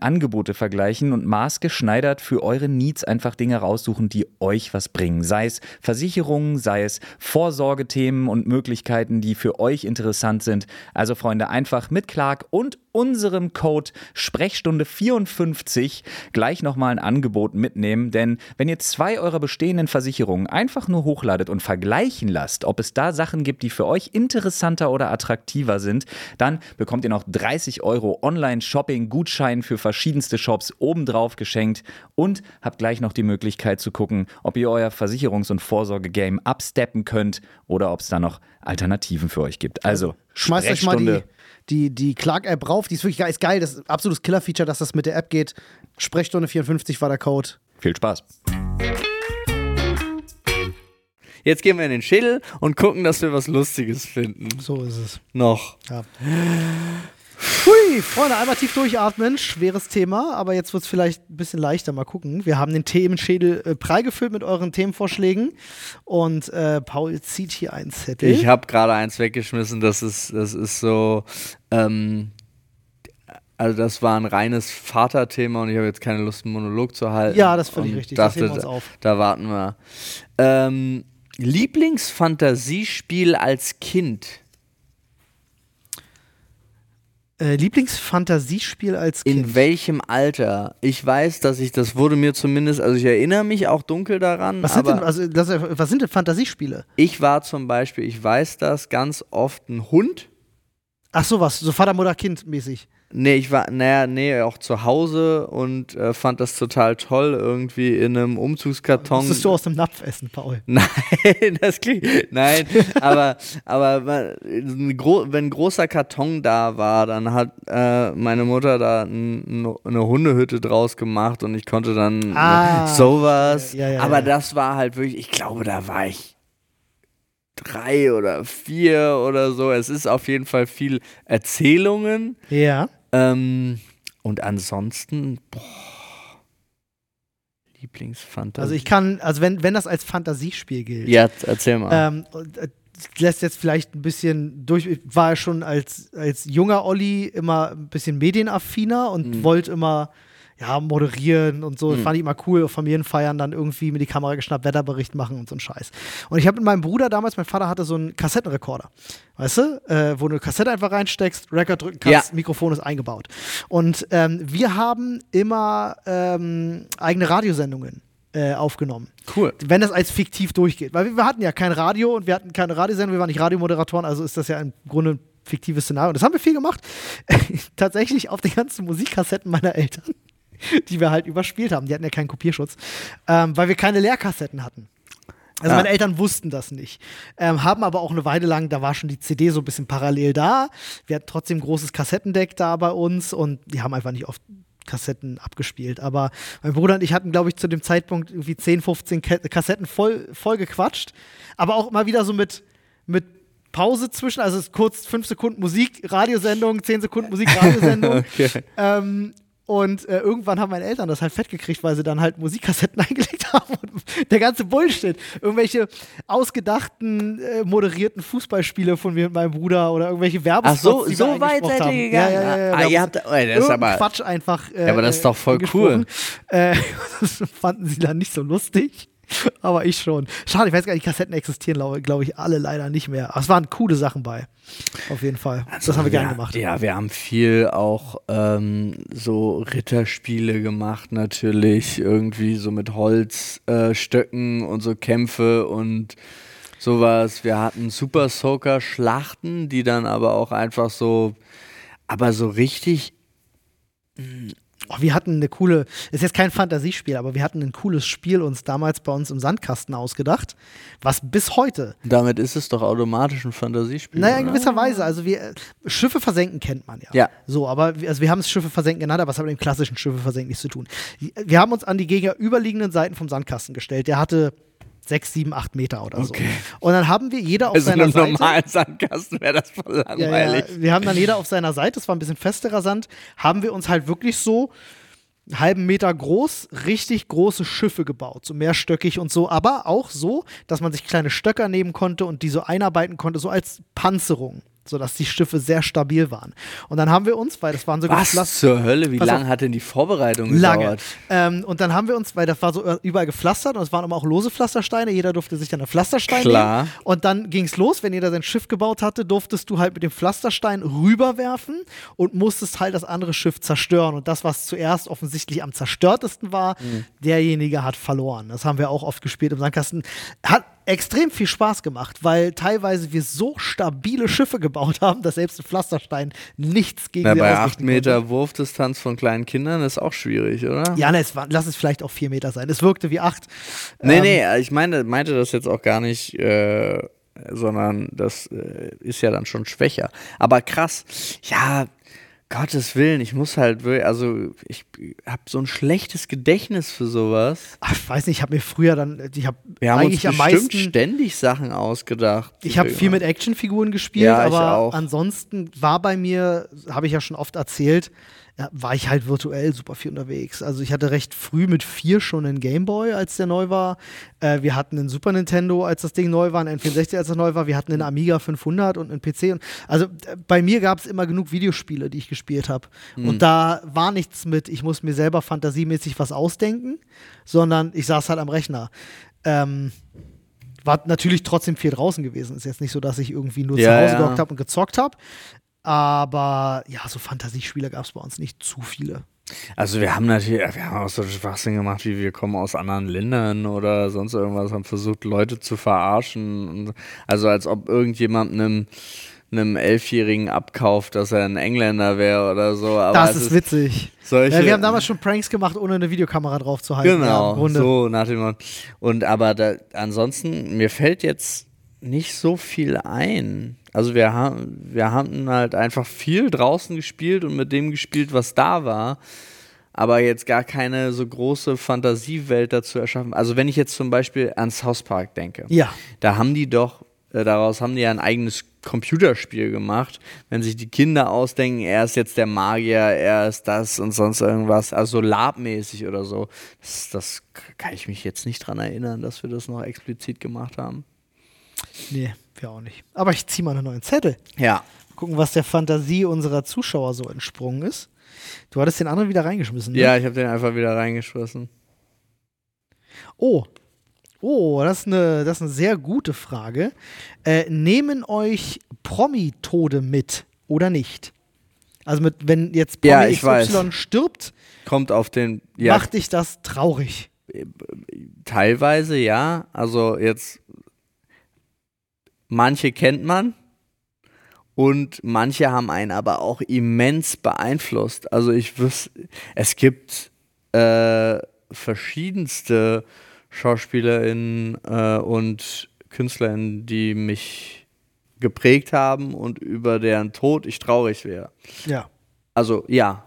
Angebote vergleichen und maßgeschneidert für eure Needs einfach Dinge raussuchen, die euch was bringen. Sei es Versicherungen, sei es Vorsorgethemen und Möglichkeiten, die für euch interessant sind. Also Freunde, einfach mit Clark und unserem Code Sprechstunde 54 gleich nochmal ein Angebot mitnehmen, denn wenn ihr zwei eurer bestehenden Versicherungen einfach nur hochladet und vergleichen lasst, ob es da Sachen gibt, die für euch interessanter oder attraktiver sind, dann bekommt ihr noch 30 Euro Online-Shopping-Gutschein für verschiedenste Shops obendrauf geschenkt und habt gleich noch die Möglichkeit zu gucken, ob ihr euer Versicherungs- und Vorsorge-Game absteppen könnt oder ob es da noch Alternativen für euch gibt. Also, Schmeißt euch mal die, die, die Clark-App rauf. Die ist wirklich geil. Ist geil. Das ist ein absolutes Killer-Feature, dass das mit der App geht. Sprechstunde 54 war der Code. Viel Spaß. Jetzt gehen wir in den Schädel und gucken, dass wir was Lustiges finden. So ist es. Noch. Ja. Hui, Freunde, einmal tief durchatmen. Schweres Thema, aber jetzt wird es vielleicht ein bisschen leichter. Mal gucken. Wir haben den Themenschädel äh, prall gefüllt mit euren Themenvorschlägen. Und äh, Paul zieht hier einen Zettel. Ich habe gerade eins weggeschmissen, das ist, das ist so, ähm, also das war ein reines Vaterthema und ich habe jetzt keine Lust, einen Monolog zu halten. Ja, das finde ich richtig. Das Dachte, heben wir uns auf. Da warten wir. Ähm, Lieblingsfantasiespiel als Kind. Äh, Lieblingsfantasiespiel als Kind. In welchem Alter? Ich weiß, dass ich, das wurde mir zumindest, also ich erinnere mich auch dunkel daran, was, sind aber denn, also, das, was sind denn Fantasiespiele? ich war zum Beispiel, ich weiß das, ganz oft ein Hund. Ach so was, so Vater, Mutter, Kind mäßig. Nee, ich war, naja, nee, auch zu Hause und äh, fand das total toll, irgendwie in einem Umzugskarton. Musstest du aus dem Napf essen, Paul? (laughs) Nein, das klingt. Nein, aber, aber man- ein gro wenn ein großer Karton da war, dann hat äh, meine Mutter da eine Hundehütte draus gemacht und ich konnte dann Ah, sowas. ja, ja, aber ja. das war halt wirklich, ich glaube, da war ich drei oder vier oder so. Es ist auf jeden Fall viel Erzählungen. Ja. Ähm, und ansonsten, boah. Lieblingsfantasie. Also ich kann, also wenn, wenn das als Fantasiespiel gilt, Ja, erzähl mal. ähm, äh, lässt jetzt vielleicht ein bisschen durch, ich war ja schon als, als junger Olli immer ein bisschen medienaffiner und Mhm. wollte immer, ja, moderieren und so. Fand ich immer cool, auf Familienfeiern dann irgendwie mit die Kamera geschnappt, Wetterbericht machen und so ein Scheiß. Und ich habe mit meinem Bruder damals, mein Vater hatte so einen Kassettenrekorder, weißt du, äh, wo du eine Kassette einfach reinsteckst, Record drücken kannst, Ja. Mikrofon ist eingebaut. Und ähm, wir haben immer ähm, eigene Radiosendungen äh, aufgenommen. Cool. Wenn das als fiktiv durchgeht. Weil wir, wir hatten ja kein Radio und wir hatten keine Radiosendung, wir waren nicht Radiomoderatoren, also ist das ja im Grunde ein fiktives Szenario. Und das haben wir viel gemacht. (laughs) Tatsächlich auf den ganzen Musikkassetten meiner Eltern, (laughs) die wir halt überspielt haben. Die hatten ja keinen Kopierschutz, ähm, weil wir keine Leerkassetten hatten. Also Ja. meine Eltern wussten das nicht. Ähm, haben aber auch eine Weile lang, da war schon die CD so ein bisschen parallel da. Wir hatten trotzdem ein großes Kassettendeck da bei uns und die haben einfach nicht oft Kassetten abgespielt. Aber mein Bruder und ich hatten, glaube ich, zu dem Zeitpunkt irgendwie 10, 15 Ka Kassetten voll, voll gequatscht. Aber auch immer wieder so mit, mit Pause zwischen, also es ist kurz 5 Sekunden Musik, Radiosendung, 10 Sekunden Musik, Radiosendung. (laughs) Okay. Ähm, und äh, irgendwann haben meine Eltern das halt fett gekriegt, weil sie dann halt Musikkassetten (laughs) eingelegt haben und der ganze Bullshit. Irgendwelche ausgedachten, äh, moderierten Fußballspiele von mir und meinem Bruder oder irgendwelche Ach Werbespots. so, die wir so weit seid ihr gegangen. Ja, ja, ja, ja. Ah, ihr habt, oh, das ist aber, Quatsch einfach. Äh, Ja, aber das ist doch voll eingesprochen. Äh, (laughs) das fanden sie dann nicht so lustig. (laughs) Aber ich schon. Schade, ich weiß gar nicht, Kassetten existieren, glaube glaub ich, alle leider nicht mehr. Aber es waren coole Sachen bei. Auf jeden Fall. das haben wir gern ja, gemacht. Ja, wir haben viel auch ähm, so Ritterspiele gemacht, natürlich. Irgendwie so mit Holzstöcken äh, und so Kämpfe und sowas. Wir hatten Super Soaker Schlachten, die dann aber auch einfach so, aber so richtig. Oh, wir hatten eine coole, ist jetzt kein Fantasiespiel, aber wir hatten ein cooles Spiel uns damals bei uns im Sandkasten ausgedacht, was bis heute, Damit ist es doch automatisch ein Fantasiespiel. naja, in gewisser Weise, also wir, Schiffe versenken kennt man ja. Ja. So, aber wir, also wir haben es Schiffe versenken genannt, aber es hat mit dem klassischen Schiffe versenken nichts zu tun. Wir haben uns an die gegenüberliegenden Seiten vom Sandkasten gestellt. Der hatte sechs, sieben, acht Meter oder so. Okay. Und dann haben wir jeder auf Also in seiner einem Seite. normalen Sandkasten wäre das voll Ja, langweilig. ja, wir haben dann jeder auf seiner Seite, es war ein bisschen festerer Sand, haben wir uns halt wirklich so einen halben Meter groß, richtig große Schiffe gebaut, so mehrstöckig und so, aber auch so, dass man sich kleine Stöcker nehmen konnte und die so einarbeiten konnte, so als Panzerung, sodass die Schiffe sehr stabil waren. Und dann haben wir uns, weil das waren so Was gepflast- zur Hölle? Wie lange hat denn die Vorbereitung Lange. gedauert? Ähm, und dann haben wir uns, weil das war so überall gepflastert und es waren aber auch lose Pflastersteine, jeder durfte sich dann einen Pflasterstein Klar. nehmen. Und dann ging es los, wenn jeder sein Schiff gebaut hatte, durftest du halt mit dem Pflasterstein rüberwerfen und musstest halt das andere Schiff zerstören. Und das, was zuerst offensichtlich am zerstörtesten war, Mhm. derjenige hat verloren. Das haben wir auch oft gespielt im Sandkasten. Hat extrem viel Spaß gemacht, weil teilweise wir so stabile Schiffe gebaut haben, dass selbst ein Pflasterstein nichts gegen Na, sie bei 8 ausrichten konnte. Meter Wurfdistanz von kleinen Kindern ist auch schwierig, oder? Ja, ne, es war, lass es vielleicht auch vier Meter sein. Es wirkte wie acht. Nee, Ähm, nee, ich meine, meinte das jetzt auch gar nicht, äh, sondern das äh, ist ja dann schon schwächer. Aber krass, ja, Gottes Willen, ich muss halt wirklich, also ich habe so ein schlechtes Gedächtnis für sowas. Ach, ich weiß nicht, ich habe mir früher dann, ich habe eigentlich am meisten, ständig Sachen ausgedacht. ich habe viel mit Actionfiguren gespielt, Ja, aber ansonsten war bei mir, habe ich ja schon oft erzählt, ja, war ich halt virtuell super viel unterwegs. Also ich hatte recht früh mit vier schon einen Gameboy, als der neu war. Äh, wir hatten einen Super Nintendo, als das Ding neu war, einen N64, als er neu war. Wir hatten einen Amiga 500 und einen PC. Und, also äh, bei mir gab es immer genug Videospiele, die ich gespielt habe. Mhm. Und da war nichts mit, ich muss mir selber fantasiemäßig was ausdenken, sondern ich saß halt am Rechner. Ähm, war natürlich trotzdem viel draußen gewesen. Ist jetzt nicht so, dass ich irgendwie nur Ja, zu Hause ja. gehockt habe und gezockt habe. Aber ja, so Fantasiespiele gab es bei uns nicht zu viele. Also wir haben natürlich, wir haben auch so Schwachsinn gemacht, wie wir kommen aus anderen Ländern oder sonst irgendwas, haben versucht, Leute zu verarschen. Also als ob irgendjemand einem, einem Elfjährigen abkauft, dass er ein Engländer wäre oder so. Aber das es ist witzig. solche, Ja, wir haben damals schon Pranks gemacht, ohne eine Videokamera drauf zu halten. ja, Genau, Grunde. so nach dem Motto. Und aber da, ansonsten, mir fällt jetzt nicht so viel ein. Also wir haben, wir haben halt einfach viel draußen gespielt und mit dem gespielt, was da war. Aber jetzt gar keine so große Fantasiewelt dazu erschaffen. Also wenn ich jetzt zum Beispiel an South Park denke, Ja. da haben die doch, äh, daraus haben die ja ein eigenes Computerspiel gemacht. Wenn sich die Kinder ausdenken, er ist jetzt der Magier, er ist das und sonst irgendwas, also so labmäßig oder so. Das, das kann ich mich jetzt nicht dran erinnern, dass wir das noch explizit gemacht haben. Nee, wir auch nicht. Aber ich ziehe mal einen neuen Zettel. Ja. Gucken, was der Fantasie unserer Zuschauer so entsprungen ist. Du hattest den anderen wieder reingeschmissen. Ne? Ja, ich habe den einfach wieder reingeschmissen. Oh. Oh, das ist eine, das ist eine sehr gute Frage. Äh, nehmen euch Promi-Tode mit oder nicht? Also mit, wenn jetzt Promi Ja, ich XY weiß. stirbt, Kommt auf den. Ja, macht dich das traurig. teilweise ja. Also jetzt. Manche kennt man. Und manche haben einen aber auch immens beeinflusst. Also ich wüsste, es gibt äh, verschiedenste SchauspielerInnen äh, und KünstlerInnen, die mich geprägt haben und über deren Tod ich traurig wäre. Ja. Also ja.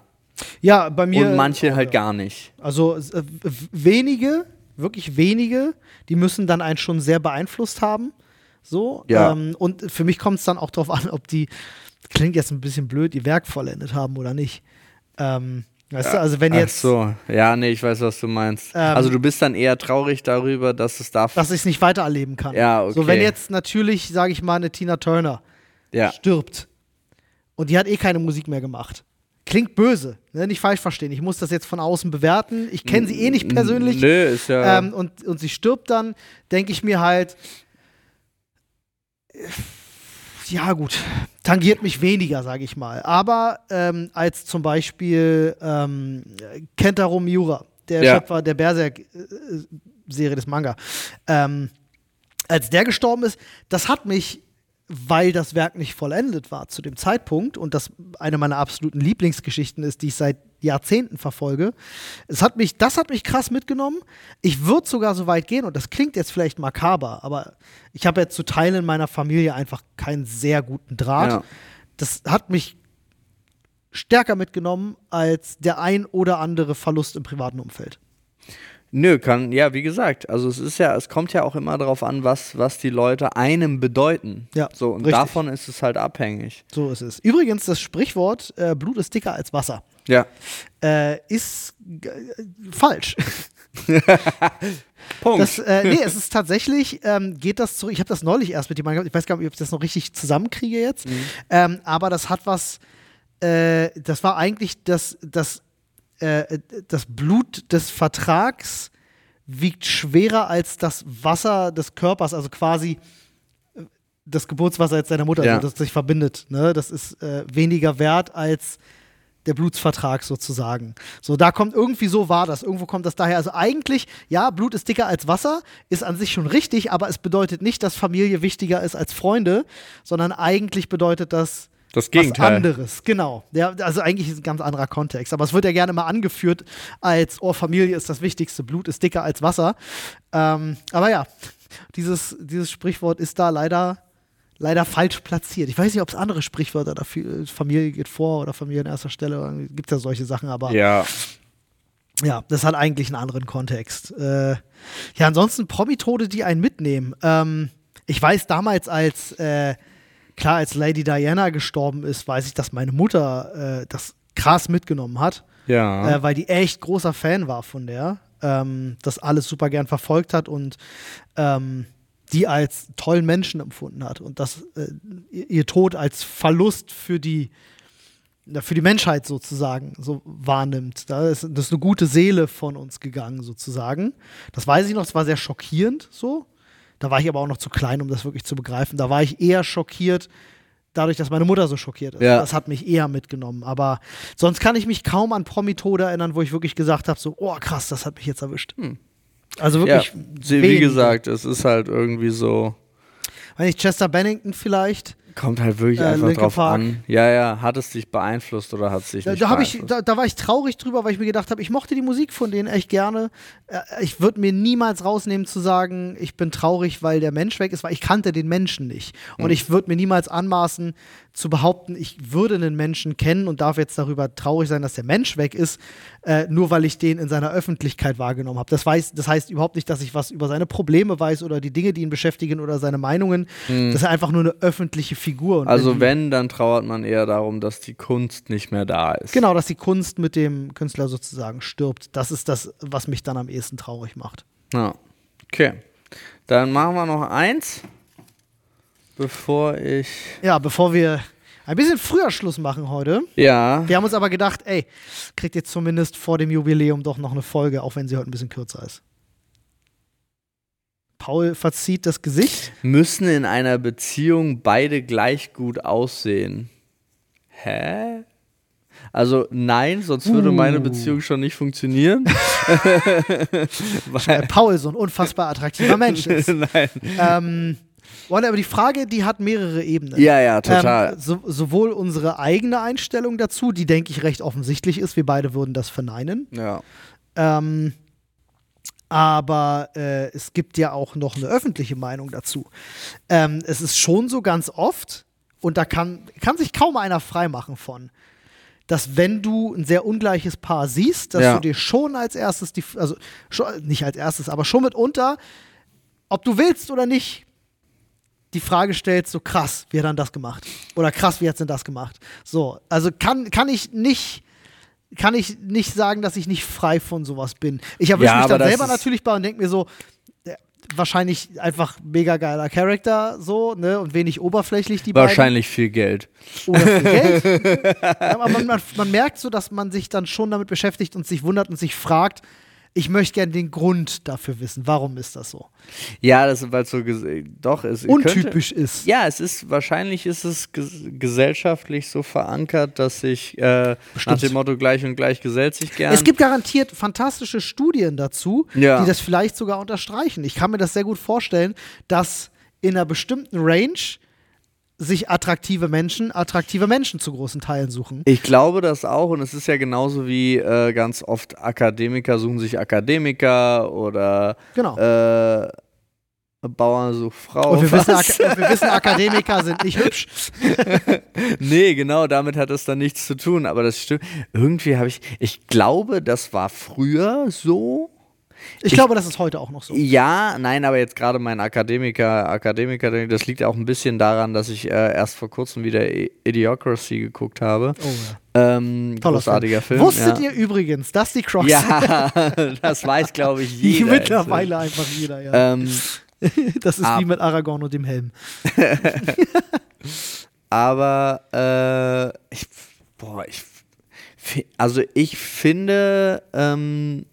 Ja, bei mir. und manche halt gar nicht. Also äh, wenige, wirklich wenige, die müssen dann einen schon sehr beeinflusst haben. So. Ja. Ähm, und für mich kommt es dann auch darauf an, ob die, klingt jetzt ein bisschen blöd, ihr Werk vollendet haben oder nicht. Ähm, weißt du, also wenn jetzt, Ach so, ja, nee, ich weiß, was du meinst. Ähm, also du bist dann eher traurig darüber, dass es darf. dass ich es nicht weitererleben kann. Ja, okay. So, wenn jetzt natürlich, sage ich mal, eine Tina Turner ja. stirbt und die hat eh keine Musik mehr gemacht. Klingt böse, ne? nicht falsch verstehen. Ich muss das jetzt von außen bewerten. Ich kenne sie eh nicht persönlich. Nö, ist ja. ähm, und, und sie stirbt dann, denke ich mir halt, ja gut, tangiert mich weniger, sage ich mal. Aber ähm, als zum Beispiel ähm, Kentaro Miura, der Ja. Schöpfer der Berserk-Serie des Manga, ähm, als der gestorben ist, das hat mich, weil das Werk nicht vollendet war zu dem Zeitpunkt und das eine meiner absoluten Lieblingsgeschichten ist, die ich seit Jahrzehnten verfolge. Es hat mich, das hat mich krass mitgenommen. Ich würde sogar so weit gehen und das klingt jetzt vielleicht makaber, aber ich habe jetzt zu Teilen in meiner Familie einfach keinen sehr guten Draht. Ja. Das hat mich stärker mitgenommen als der ein oder andere Verlust im privaten Umfeld. Nö, kann, ja, wie gesagt, also es ist ja, es kommt ja auch immer darauf an, was, was die Leute einem bedeuten. Ja, So, und richtig. davon ist es halt abhängig. So ist es. Übrigens, das Sprichwort äh, Blut ist dicker als Wasser. Ja. äh, ist äh, falsch. (laughs) Punkt. Das, äh, nee, es ist tatsächlich, ähm, geht das zurück. Ich habe das neulich erst mit jemandem gehabt. Ich weiß gar nicht, ob ich das noch richtig zusammenkriege jetzt. Ähm, aber das hat was, äh, das war eigentlich das, das, äh, das Blut des Vertrags wiegt schwerer als das Wasser des Körpers, also quasi äh, das Geburtswasser jetzt deiner Mutter, Ja. also das sich verbindet. Ne? Das ist äh, weniger wert als der Blutsvertrag sozusagen. So, da kommt irgendwie so war das. Irgendwo kommt das daher. Also eigentlich, ja, Blut ist dicker als Wasser, ist an sich schon richtig, aber es bedeutet nicht, dass Familie wichtiger ist als Freunde, sondern eigentlich bedeutet das Das was Gegenteil. anderes. Genau. Ja, also eigentlich ist ein ganz anderer Kontext. Aber es wird ja gerne mal angeführt als, oh, Familie ist das Wichtigste, Blut ist dicker als Wasser. Ähm, aber ja, dieses, dieses Sprichwort ist da leider leider falsch platziert. Ich weiß nicht, ob es andere Sprichwörter dafür, Familie geht vor oder Familie an erster Stelle, gibt es ja solche Sachen, aber ja. Ja. das hat eigentlich einen anderen Kontext. Äh, ja, ansonsten Promitode, die einen mitnehmen. Ähm, ich weiß damals, als äh, klar, als Lady Diana gestorben ist, weiß ich, dass meine Mutter äh, das krass mitgenommen hat, Ja. äh, weil die echt großer Fan war von der, ähm, das alles super gern verfolgt hat und ähm, die als tollen Menschen empfunden hat und das äh, ihr Tod als Verlust für die für die Menschheit sozusagen so wahrnimmt. Da ist, das ist eine gute Seele von uns gegangen sozusagen. Das weiß ich noch, das war sehr schockierend so. Da war ich aber auch noch zu klein, um das wirklich zu begreifen. Da war ich eher schockiert dadurch, dass meine Mutter so schockiert ist. Ja. Das hat mich eher mitgenommen. Aber sonst kann ich mich kaum an Promitode erinnern, wo ich wirklich gesagt habe, so, oh krass, das hat mich jetzt erwischt. Also ja. wirklich Sie, wie wenige. gesagt, es ist halt irgendwie so. Weiß nicht, Chester Bennington vielleicht. Kommt halt wirklich Äh, einfach Linkin drauf Park. an. Ja, ja, hat es dich beeinflusst oder hat es dich Da, nicht da, ich, beeinflusst? da, da war ich traurig drüber, weil ich mir gedacht habe, ich mochte die Musik von denen echt gerne. Äh, Ich würde mir niemals rausnehmen zu sagen, ich bin traurig, weil der Mensch weg ist, weil ich kannte den Menschen nicht. Und ich würde mir niemals anmaßen zu behaupten, ich würde einen Menschen kennen und darf jetzt darüber traurig sein, dass der Mensch weg ist, äh, nur weil ich den in seiner Öffentlichkeit wahrgenommen habe. Das, weiß- das heißt überhaupt nicht, dass ich was über seine Probleme weiß oder die Dinge, die ihn beschäftigen oder seine Meinungen. Das ist einfach nur eine öffentliche Figur. Und also wenn, dann trauert man eher darum, dass die Kunst nicht mehr da ist. Genau, dass die Kunst mit dem Künstler sozusagen stirbt. Das ist das, was mich dann am ehesten traurig macht. Ja. Okay. Dann machen wir noch eins, bevor ich. Ja, bevor wir ein bisschen früher Schluss machen heute. Ja. Wir haben uns aber gedacht, ey, kriegt ihr zumindest vor dem Jubiläum doch noch eine Folge, auch wenn sie heute ein bisschen kürzer ist. Paul verzieht das Gesicht. Müssen in einer Beziehung beide gleich gut aussehen? Hä? Also nein, sonst würde meine Uh. Beziehung schon nicht funktionieren. (laughs) (laughs) Weil Paul so ein unfassbar attraktiver Mensch (laughs) ist. nein. ähm, Wanda, aber die Frage, die hat mehrere Ebenen. Ja, ja, total. Ähm, so, sowohl unsere eigene Einstellung dazu, die denke ich recht offensichtlich ist, wir beide würden das verneinen. ja. Ähm, aber äh, es gibt ja auch noch eine öffentliche Meinung dazu. Ähm, es ist schon so ganz oft, und da kann, kann sich kaum einer freimachen von, dass wenn du ein sehr ungleiches Paar siehst, dass Ja. du dir schon als erstes die, also schon, nicht als erstes, aber schon mitunter, ob du willst oder nicht, die Frage stellst, so krass, wie hat er das gemacht? Oder krass, wie hat denn das gemacht? So, also kann, kann ich nicht, kann ich nicht sagen, dass ich nicht frei von sowas bin. Ich erwische Ja, mich dann selber natürlich bei und denke mir so, ja, wahrscheinlich einfach mega geiler Charakter, so, ne, und wenig oberflächlich die Wahrscheinlich viel Geld. beiden. Oder viel Geld. (laughs) Ja, aber man, man, man merkt so, dass man sich dann schon damit beschäftigt und sich wundert und sich fragt, ich möchte gerne den Grund dafür wissen. Warum ist das so? Ja, das weil es so doch es Untypisch Könnte, ist. ja, es ist wahrscheinlich ist es ges gesellschaftlich so verankert, dass sich äh, nach dem Motto gleich und gleich gesellt sich gern. Es gibt garantiert fantastische Studien dazu, Ja. die das vielleicht sogar unterstreichen. Ich kann mir das sehr gut vorstellen, dass in einer bestimmten Range sich attraktive Menschen attraktive Menschen zu großen Teilen suchen. Ich glaube das auch und es ist ja genauso wie äh, ganz oft Akademiker suchen sich Akademiker oder Genau. äh, Bauern sucht Frau. und, wir wissen, und wir wissen, Akademiker sind nicht hübsch. (laughs) nee, genau, damit hat das dann nichts zu tun, aber das stimmt. Irgendwie habe ich, ich glaube, das war früher so. Ich, glaube, das ist heute auch noch so. Ja, nein, aber jetzt gerade mein Akademiker, Akademiker, das liegt auch ein bisschen daran, dass ich äh, erst vor kurzem wieder Idiocracy geguckt habe. Oh, ja. Ähm, Toller großartiger Film. Wusstet ja. ihr übrigens, dass die Crocs Ja, (laughs) das weiß, glaube ich, jeder. mittlerweile einfach jeder, ja. Ähm, (laughs) das ist ab- wie mit Aragorn und dem Helm. (laughs) aber äh, ich, boah, ich, also ich finde, ähm,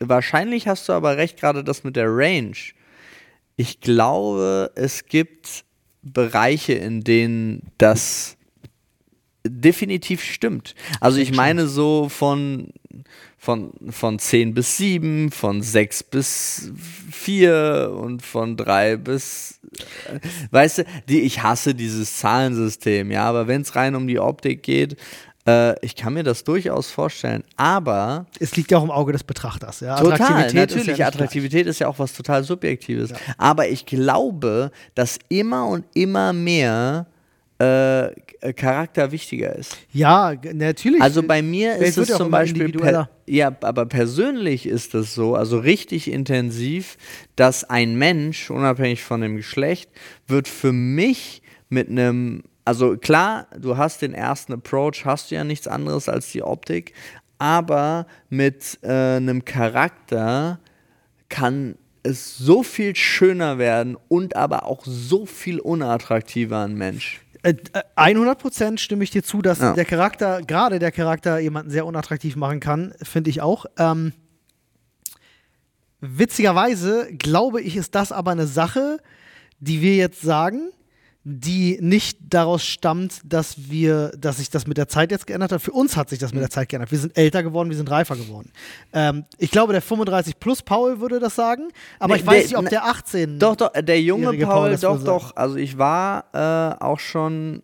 wahrscheinlich hast du aber recht, gerade das mit der Range. Ich glaube, es gibt Bereiche, in denen das definitiv stimmt. Also ich meine so von, von, von 10 bis 7, von 6 bis 4 und von 3 bis weißt du, die, ich hasse dieses Zahlensystem, ja, aber wenn es rein um die Optik geht, äh, ich kann mir das durchaus vorstellen, aber Es liegt ja auch im Auge des Betrachters. Ja? total, Attraktivität ist natürlich, ja Attraktivität ist ja auch was total Subjektives, aber ich glaube, dass immer und immer mehr äh, Charakter wichtiger ist. gleich. Ja, natürlich. Also bei mir ist es ja zum Beispiel, ja, aber persönlich ist es so, also richtig intensiv, dass ein Mensch, unabhängig von dem Geschlecht, wird für mich mit einem, also klar, du hast den ersten Approach, hast du ja nichts anderes als die Optik, aber mit äh, einem Charakter kann es so viel schöner werden und aber auch so viel unattraktiver ein Mensch. Äh, äh, 100% stimme ich dir zu, dass Ja. der Charakter, gerade der Charakter, jemanden sehr unattraktiv machen kann, finde ich auch. Ähm, witzigerweise glaube ich, ist das aber eine Sache, die wir jetzt sagen, die nicht daraus stammt, dass wir, dass sich das mit der Zeit jetzt geändert hat. Für uns hat sich das mit der Zeit geändert. Wir sind älter geworden, wir sind reifer geworden. Ähm, ich glaube, der 35 plus Paul würde das sagen, aber Nee, ich weiß der- nicht, ob ne- der 18. Doch, doch, der junge Paul, Paul, doch, doch. Also ich war äh, auch schon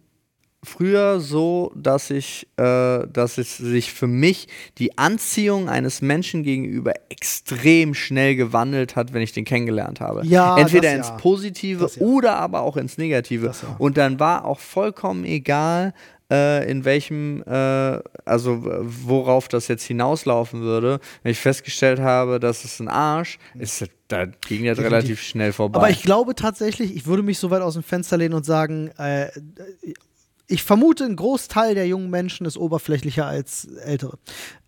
früher so, dass ich, äh, dass es sich für mich die Anziehung eines Menschen gegenüber extrem schnell gewandelt hat, wenn ich den kennengelernt habe. Ja, Entweder ins ja. Positive ja. oder aber auch ins Negative. Und dann war auch vollkommen egal, äh, in welchem, äh, also worauf das jetzt hinauslaufen würde. Wenn ich festgestellt habe, das ist ein Arsch, ist, da ging das relativ schnell vorbei. Aber ich glaube tatsächlich, ich würde mich so weit aus dem Fenster lehnen und sagen, äh, ich vermute, ein Großteil der jungen Menschen ist oberflächlicher als ältere.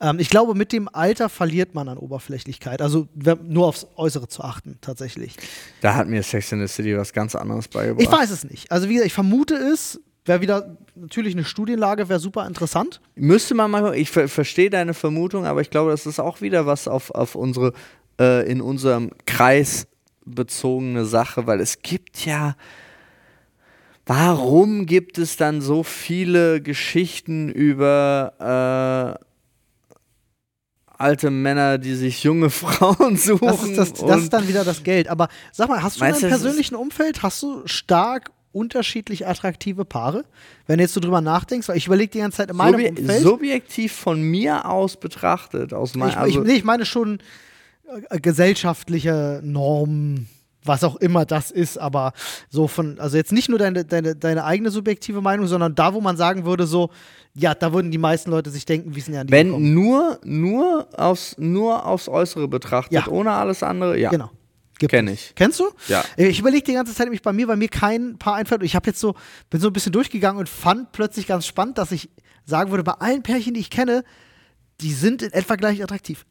Ähm, ich glaube, mit dem Alter verliert man an Oberflächlichkeit. Also nur aufs Äußere zu achten, tatsächlich. Da hat mir Sex in the City was ganz anderes beigebracht. Ich weiß es nicht. Also wie gesagt, ich vermute es. Wäre wieder natürlich eine Studienlage, wäre super interessant. Müsste man mal, ich ver verstehe deine Vermutung, aber ich glaube, das ist auch wieder was auf, auf unsere, äh, in unserem Kreis bezogene Sache, weil es gibt ja, warum gibt es dann so viele Geschichten über äh, alte Männer, die sich junge (laughs) Frauen suchen? Das ist, das, das ist dann wieder das Geld. Aber sag mal, hast du in deinem persönlichen Umfeld, hast du stark unterschiedlich attraktive Paare? Wenn du jetzt so drüber nachdenkst, weil ich überlege die ganze Zeit in meinem Subje Umfeld. subjektiv von mir aus betrachtet, aus meinem ich, also, ich, nee, ich meine schon äh, gesellschaftliche Normen, was auch immer das ist, aber so von, also jetzt nicht nur deine, deine, deine eigene subjektive Meinung, sondern da, wo man sagen würde, so, ja, da würden die meisten Leute sich denken, wie sind ja die gekommen. wenn nur, nur, aufs, nur aufs Äußere betrachtet, Ja. ohne alles andere, ja. Genau. Kenn ich. Kennst du? Ja. Ich überlege die ganze Zeit nämlich bei mir, weil mir kein Paar einfällt. Ich habe jetzt so, bin so ein bisschen durchgegangen und fand plötzlich ganz spannend, dass ich sagen würde, bei allen Pärchen, die ich kenne, die sind in etwa gleich attraktiv.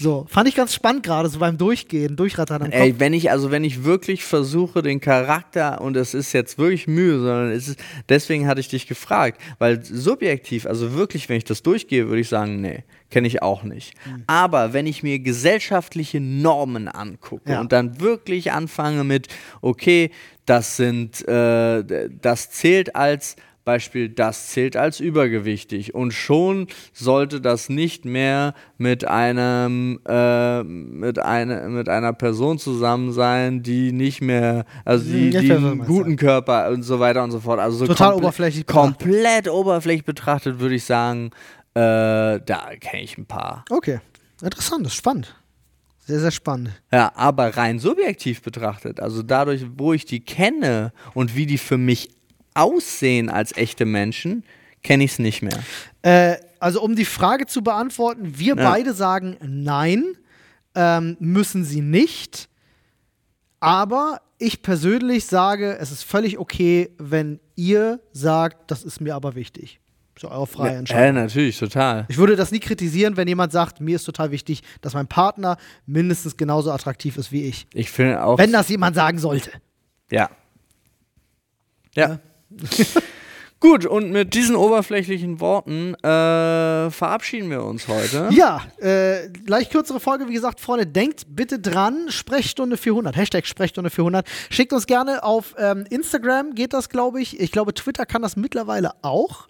So, fand ich ganz spannend gerade, so beim Durchgehen, Durchrattern am Kopf. Ey, wenn ich, also wenn ich wirklich versuche, den Charakter, und es ist jetzt wirklich Mühe, sondern es ist, deswegen hatte ich dich gefragt, weil subjektiv, also wirklich, wenn ich das durchgehe, würde ich sagen, nee, kenne ich auch nicht. Hm. Aber wenn ich mir gesellschaftliche Normen angucke Ja. und dann wirklich anfange mit, okay, das sind, äh, das zählt als Beispiel, das zählt als übergewichtig und schon sollte das nicht mehr mit einem äh, mit einer mit einer Person zusammen sein, die nicht mehr also die, Hm, jetzt die du einen guten Körper und so weiter und so fort. Also so Total komple- oberflächlich betrachtet. komplett oberflächlich betrachtet würde ich sagen, äh, da kenne ich ein paar. Okay, interessant, das ist spannend. Sehr, sehr spannend. Ja, aber rein subjektiv betrachtet, also dadurch, wo ich die kenne und wie die für mich aussehen als echte Menschen, kenne ich es nicht mehr. Äh, also, um die Frage zu beantworten, wir Ja. beide sagen nein, ähm, müssen sie nicht. Aber ich persönlich sage, es ist völlig okay, wenn ihr sagt, das ist mir aber wichtig. So eure freie Ja, Entscheidung. äh, natürlich, total. Ich würde das nie kritisieren, wenn jemand sagt, mir ist total wichtig, dass mein Partner mindestens genauso attraktiv ist wie ich. Ich finde auch. Wenn das jemand sagen sollte. ja. Ja. (laughs) Gut, und mit diesen oberflächlichen Worten äh, verabschieden wir uns heute. Ja, äh, gleich kürzere Folge, wie gesagt, Freunde, denkt bitte dran, Sprechstunde 400, Hashtag Sprechstunde 400. Schickt uns gerne auf ähm, Instagram, geht das, glaube ich. Ich glaube, Twitter kann das mittlerweile auch.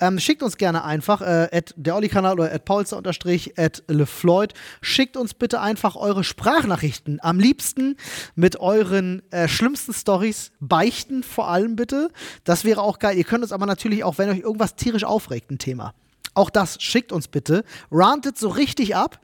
Ähm, schickt uns gerne einfach, äh, der Olli-Kanal oder at Paulster unterstrich, at LeFloid. Schickt uns bitte einfach eure Sprachnachrichten. Am liebsten mit euren äh, schlimmsten Stories. Beichten vor allem bitte. Das wäre auch geil. Ihr könnt uns aber natürlich auch, wenn euch irgendwas tierisch aufregt, ein Thema. Auch das schickt uns bitte. Rantet so richtig ab.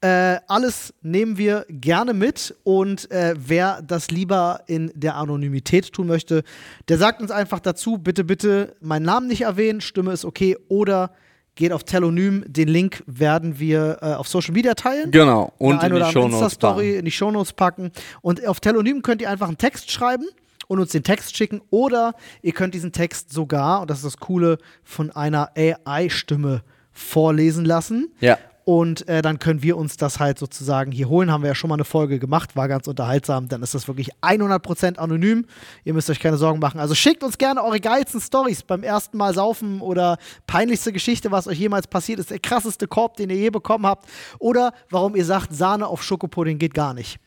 Äh, alles nehmen wir gerne mit. Und äh, wer das lieber in der Anonymität tun möchte, der sagt uns einfach dazu, bitte, bitte meinen Namen nicht erwähnen, Stimme ist okay. Oder geht auf Telonym. Den Link werden wir äh, auf Social Media teilen. Genau. Und in die Shownotes packen. in die Shownotes packen. Und auf Telonym könnt ihr einfach einen Text schreiben und uns den Text schicken. Oder ihr könnt diesen Text sogar, und das ist das Coole, von einer AI-Stimme vorlesen lassen. Ja. Und äh, dann können wir uns das halt sozusagen hier holen. Haben wir ja schon mal eine Folge gemacht, war ganz unterhaltsam. Dann ist das wirklich 100% anonym. Ihr müsst euch keine Sorgen machen. Also schickt uns gerne eure geilsten Stories beim ersten Mal saufen oder peinlichste Geschichte, was euch jemals passiert ist. Der krasseste Korb, den ihr je bekommen habt. Oder warum ihr sagt, Sahne auf Schokopudding geht gar nicht.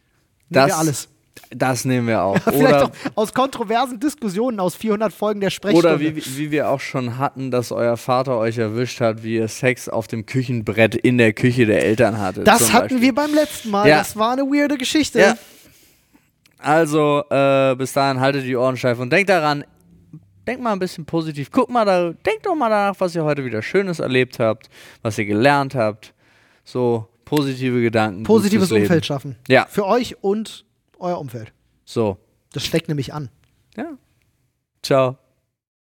Nehmen Das, wir alles. Das nehmen wir auch. (laughs) Vielleicht Oder, auch aus kontroversen Diskussionen aus 400 Folgen der Sprechstunde. oder wie, wie wir auch schon hatten, dass euer Vater euch erwischt hat, wie ihr Sex auf dem Küchenbrett in der Küche der Eltern hattet. das hatten Beispiel. wir beim letzten Mal. Ja. Das war eine weirde Geschichte. Ja. Also, äh, bis dahin haltet die Ohren steif und denkt daran, denkt mal ein bisschen positiv. Guckt mal da, denkt doch mal danach, was ihr heute wieder Schönes erlebt habt, was ihr gelernt habt. So, positive Gedanken. Positives. Umfeld schaffen. Ja. Für euch und euer Umfeld. So. Das steckt nämlich an. Ja. Ciao.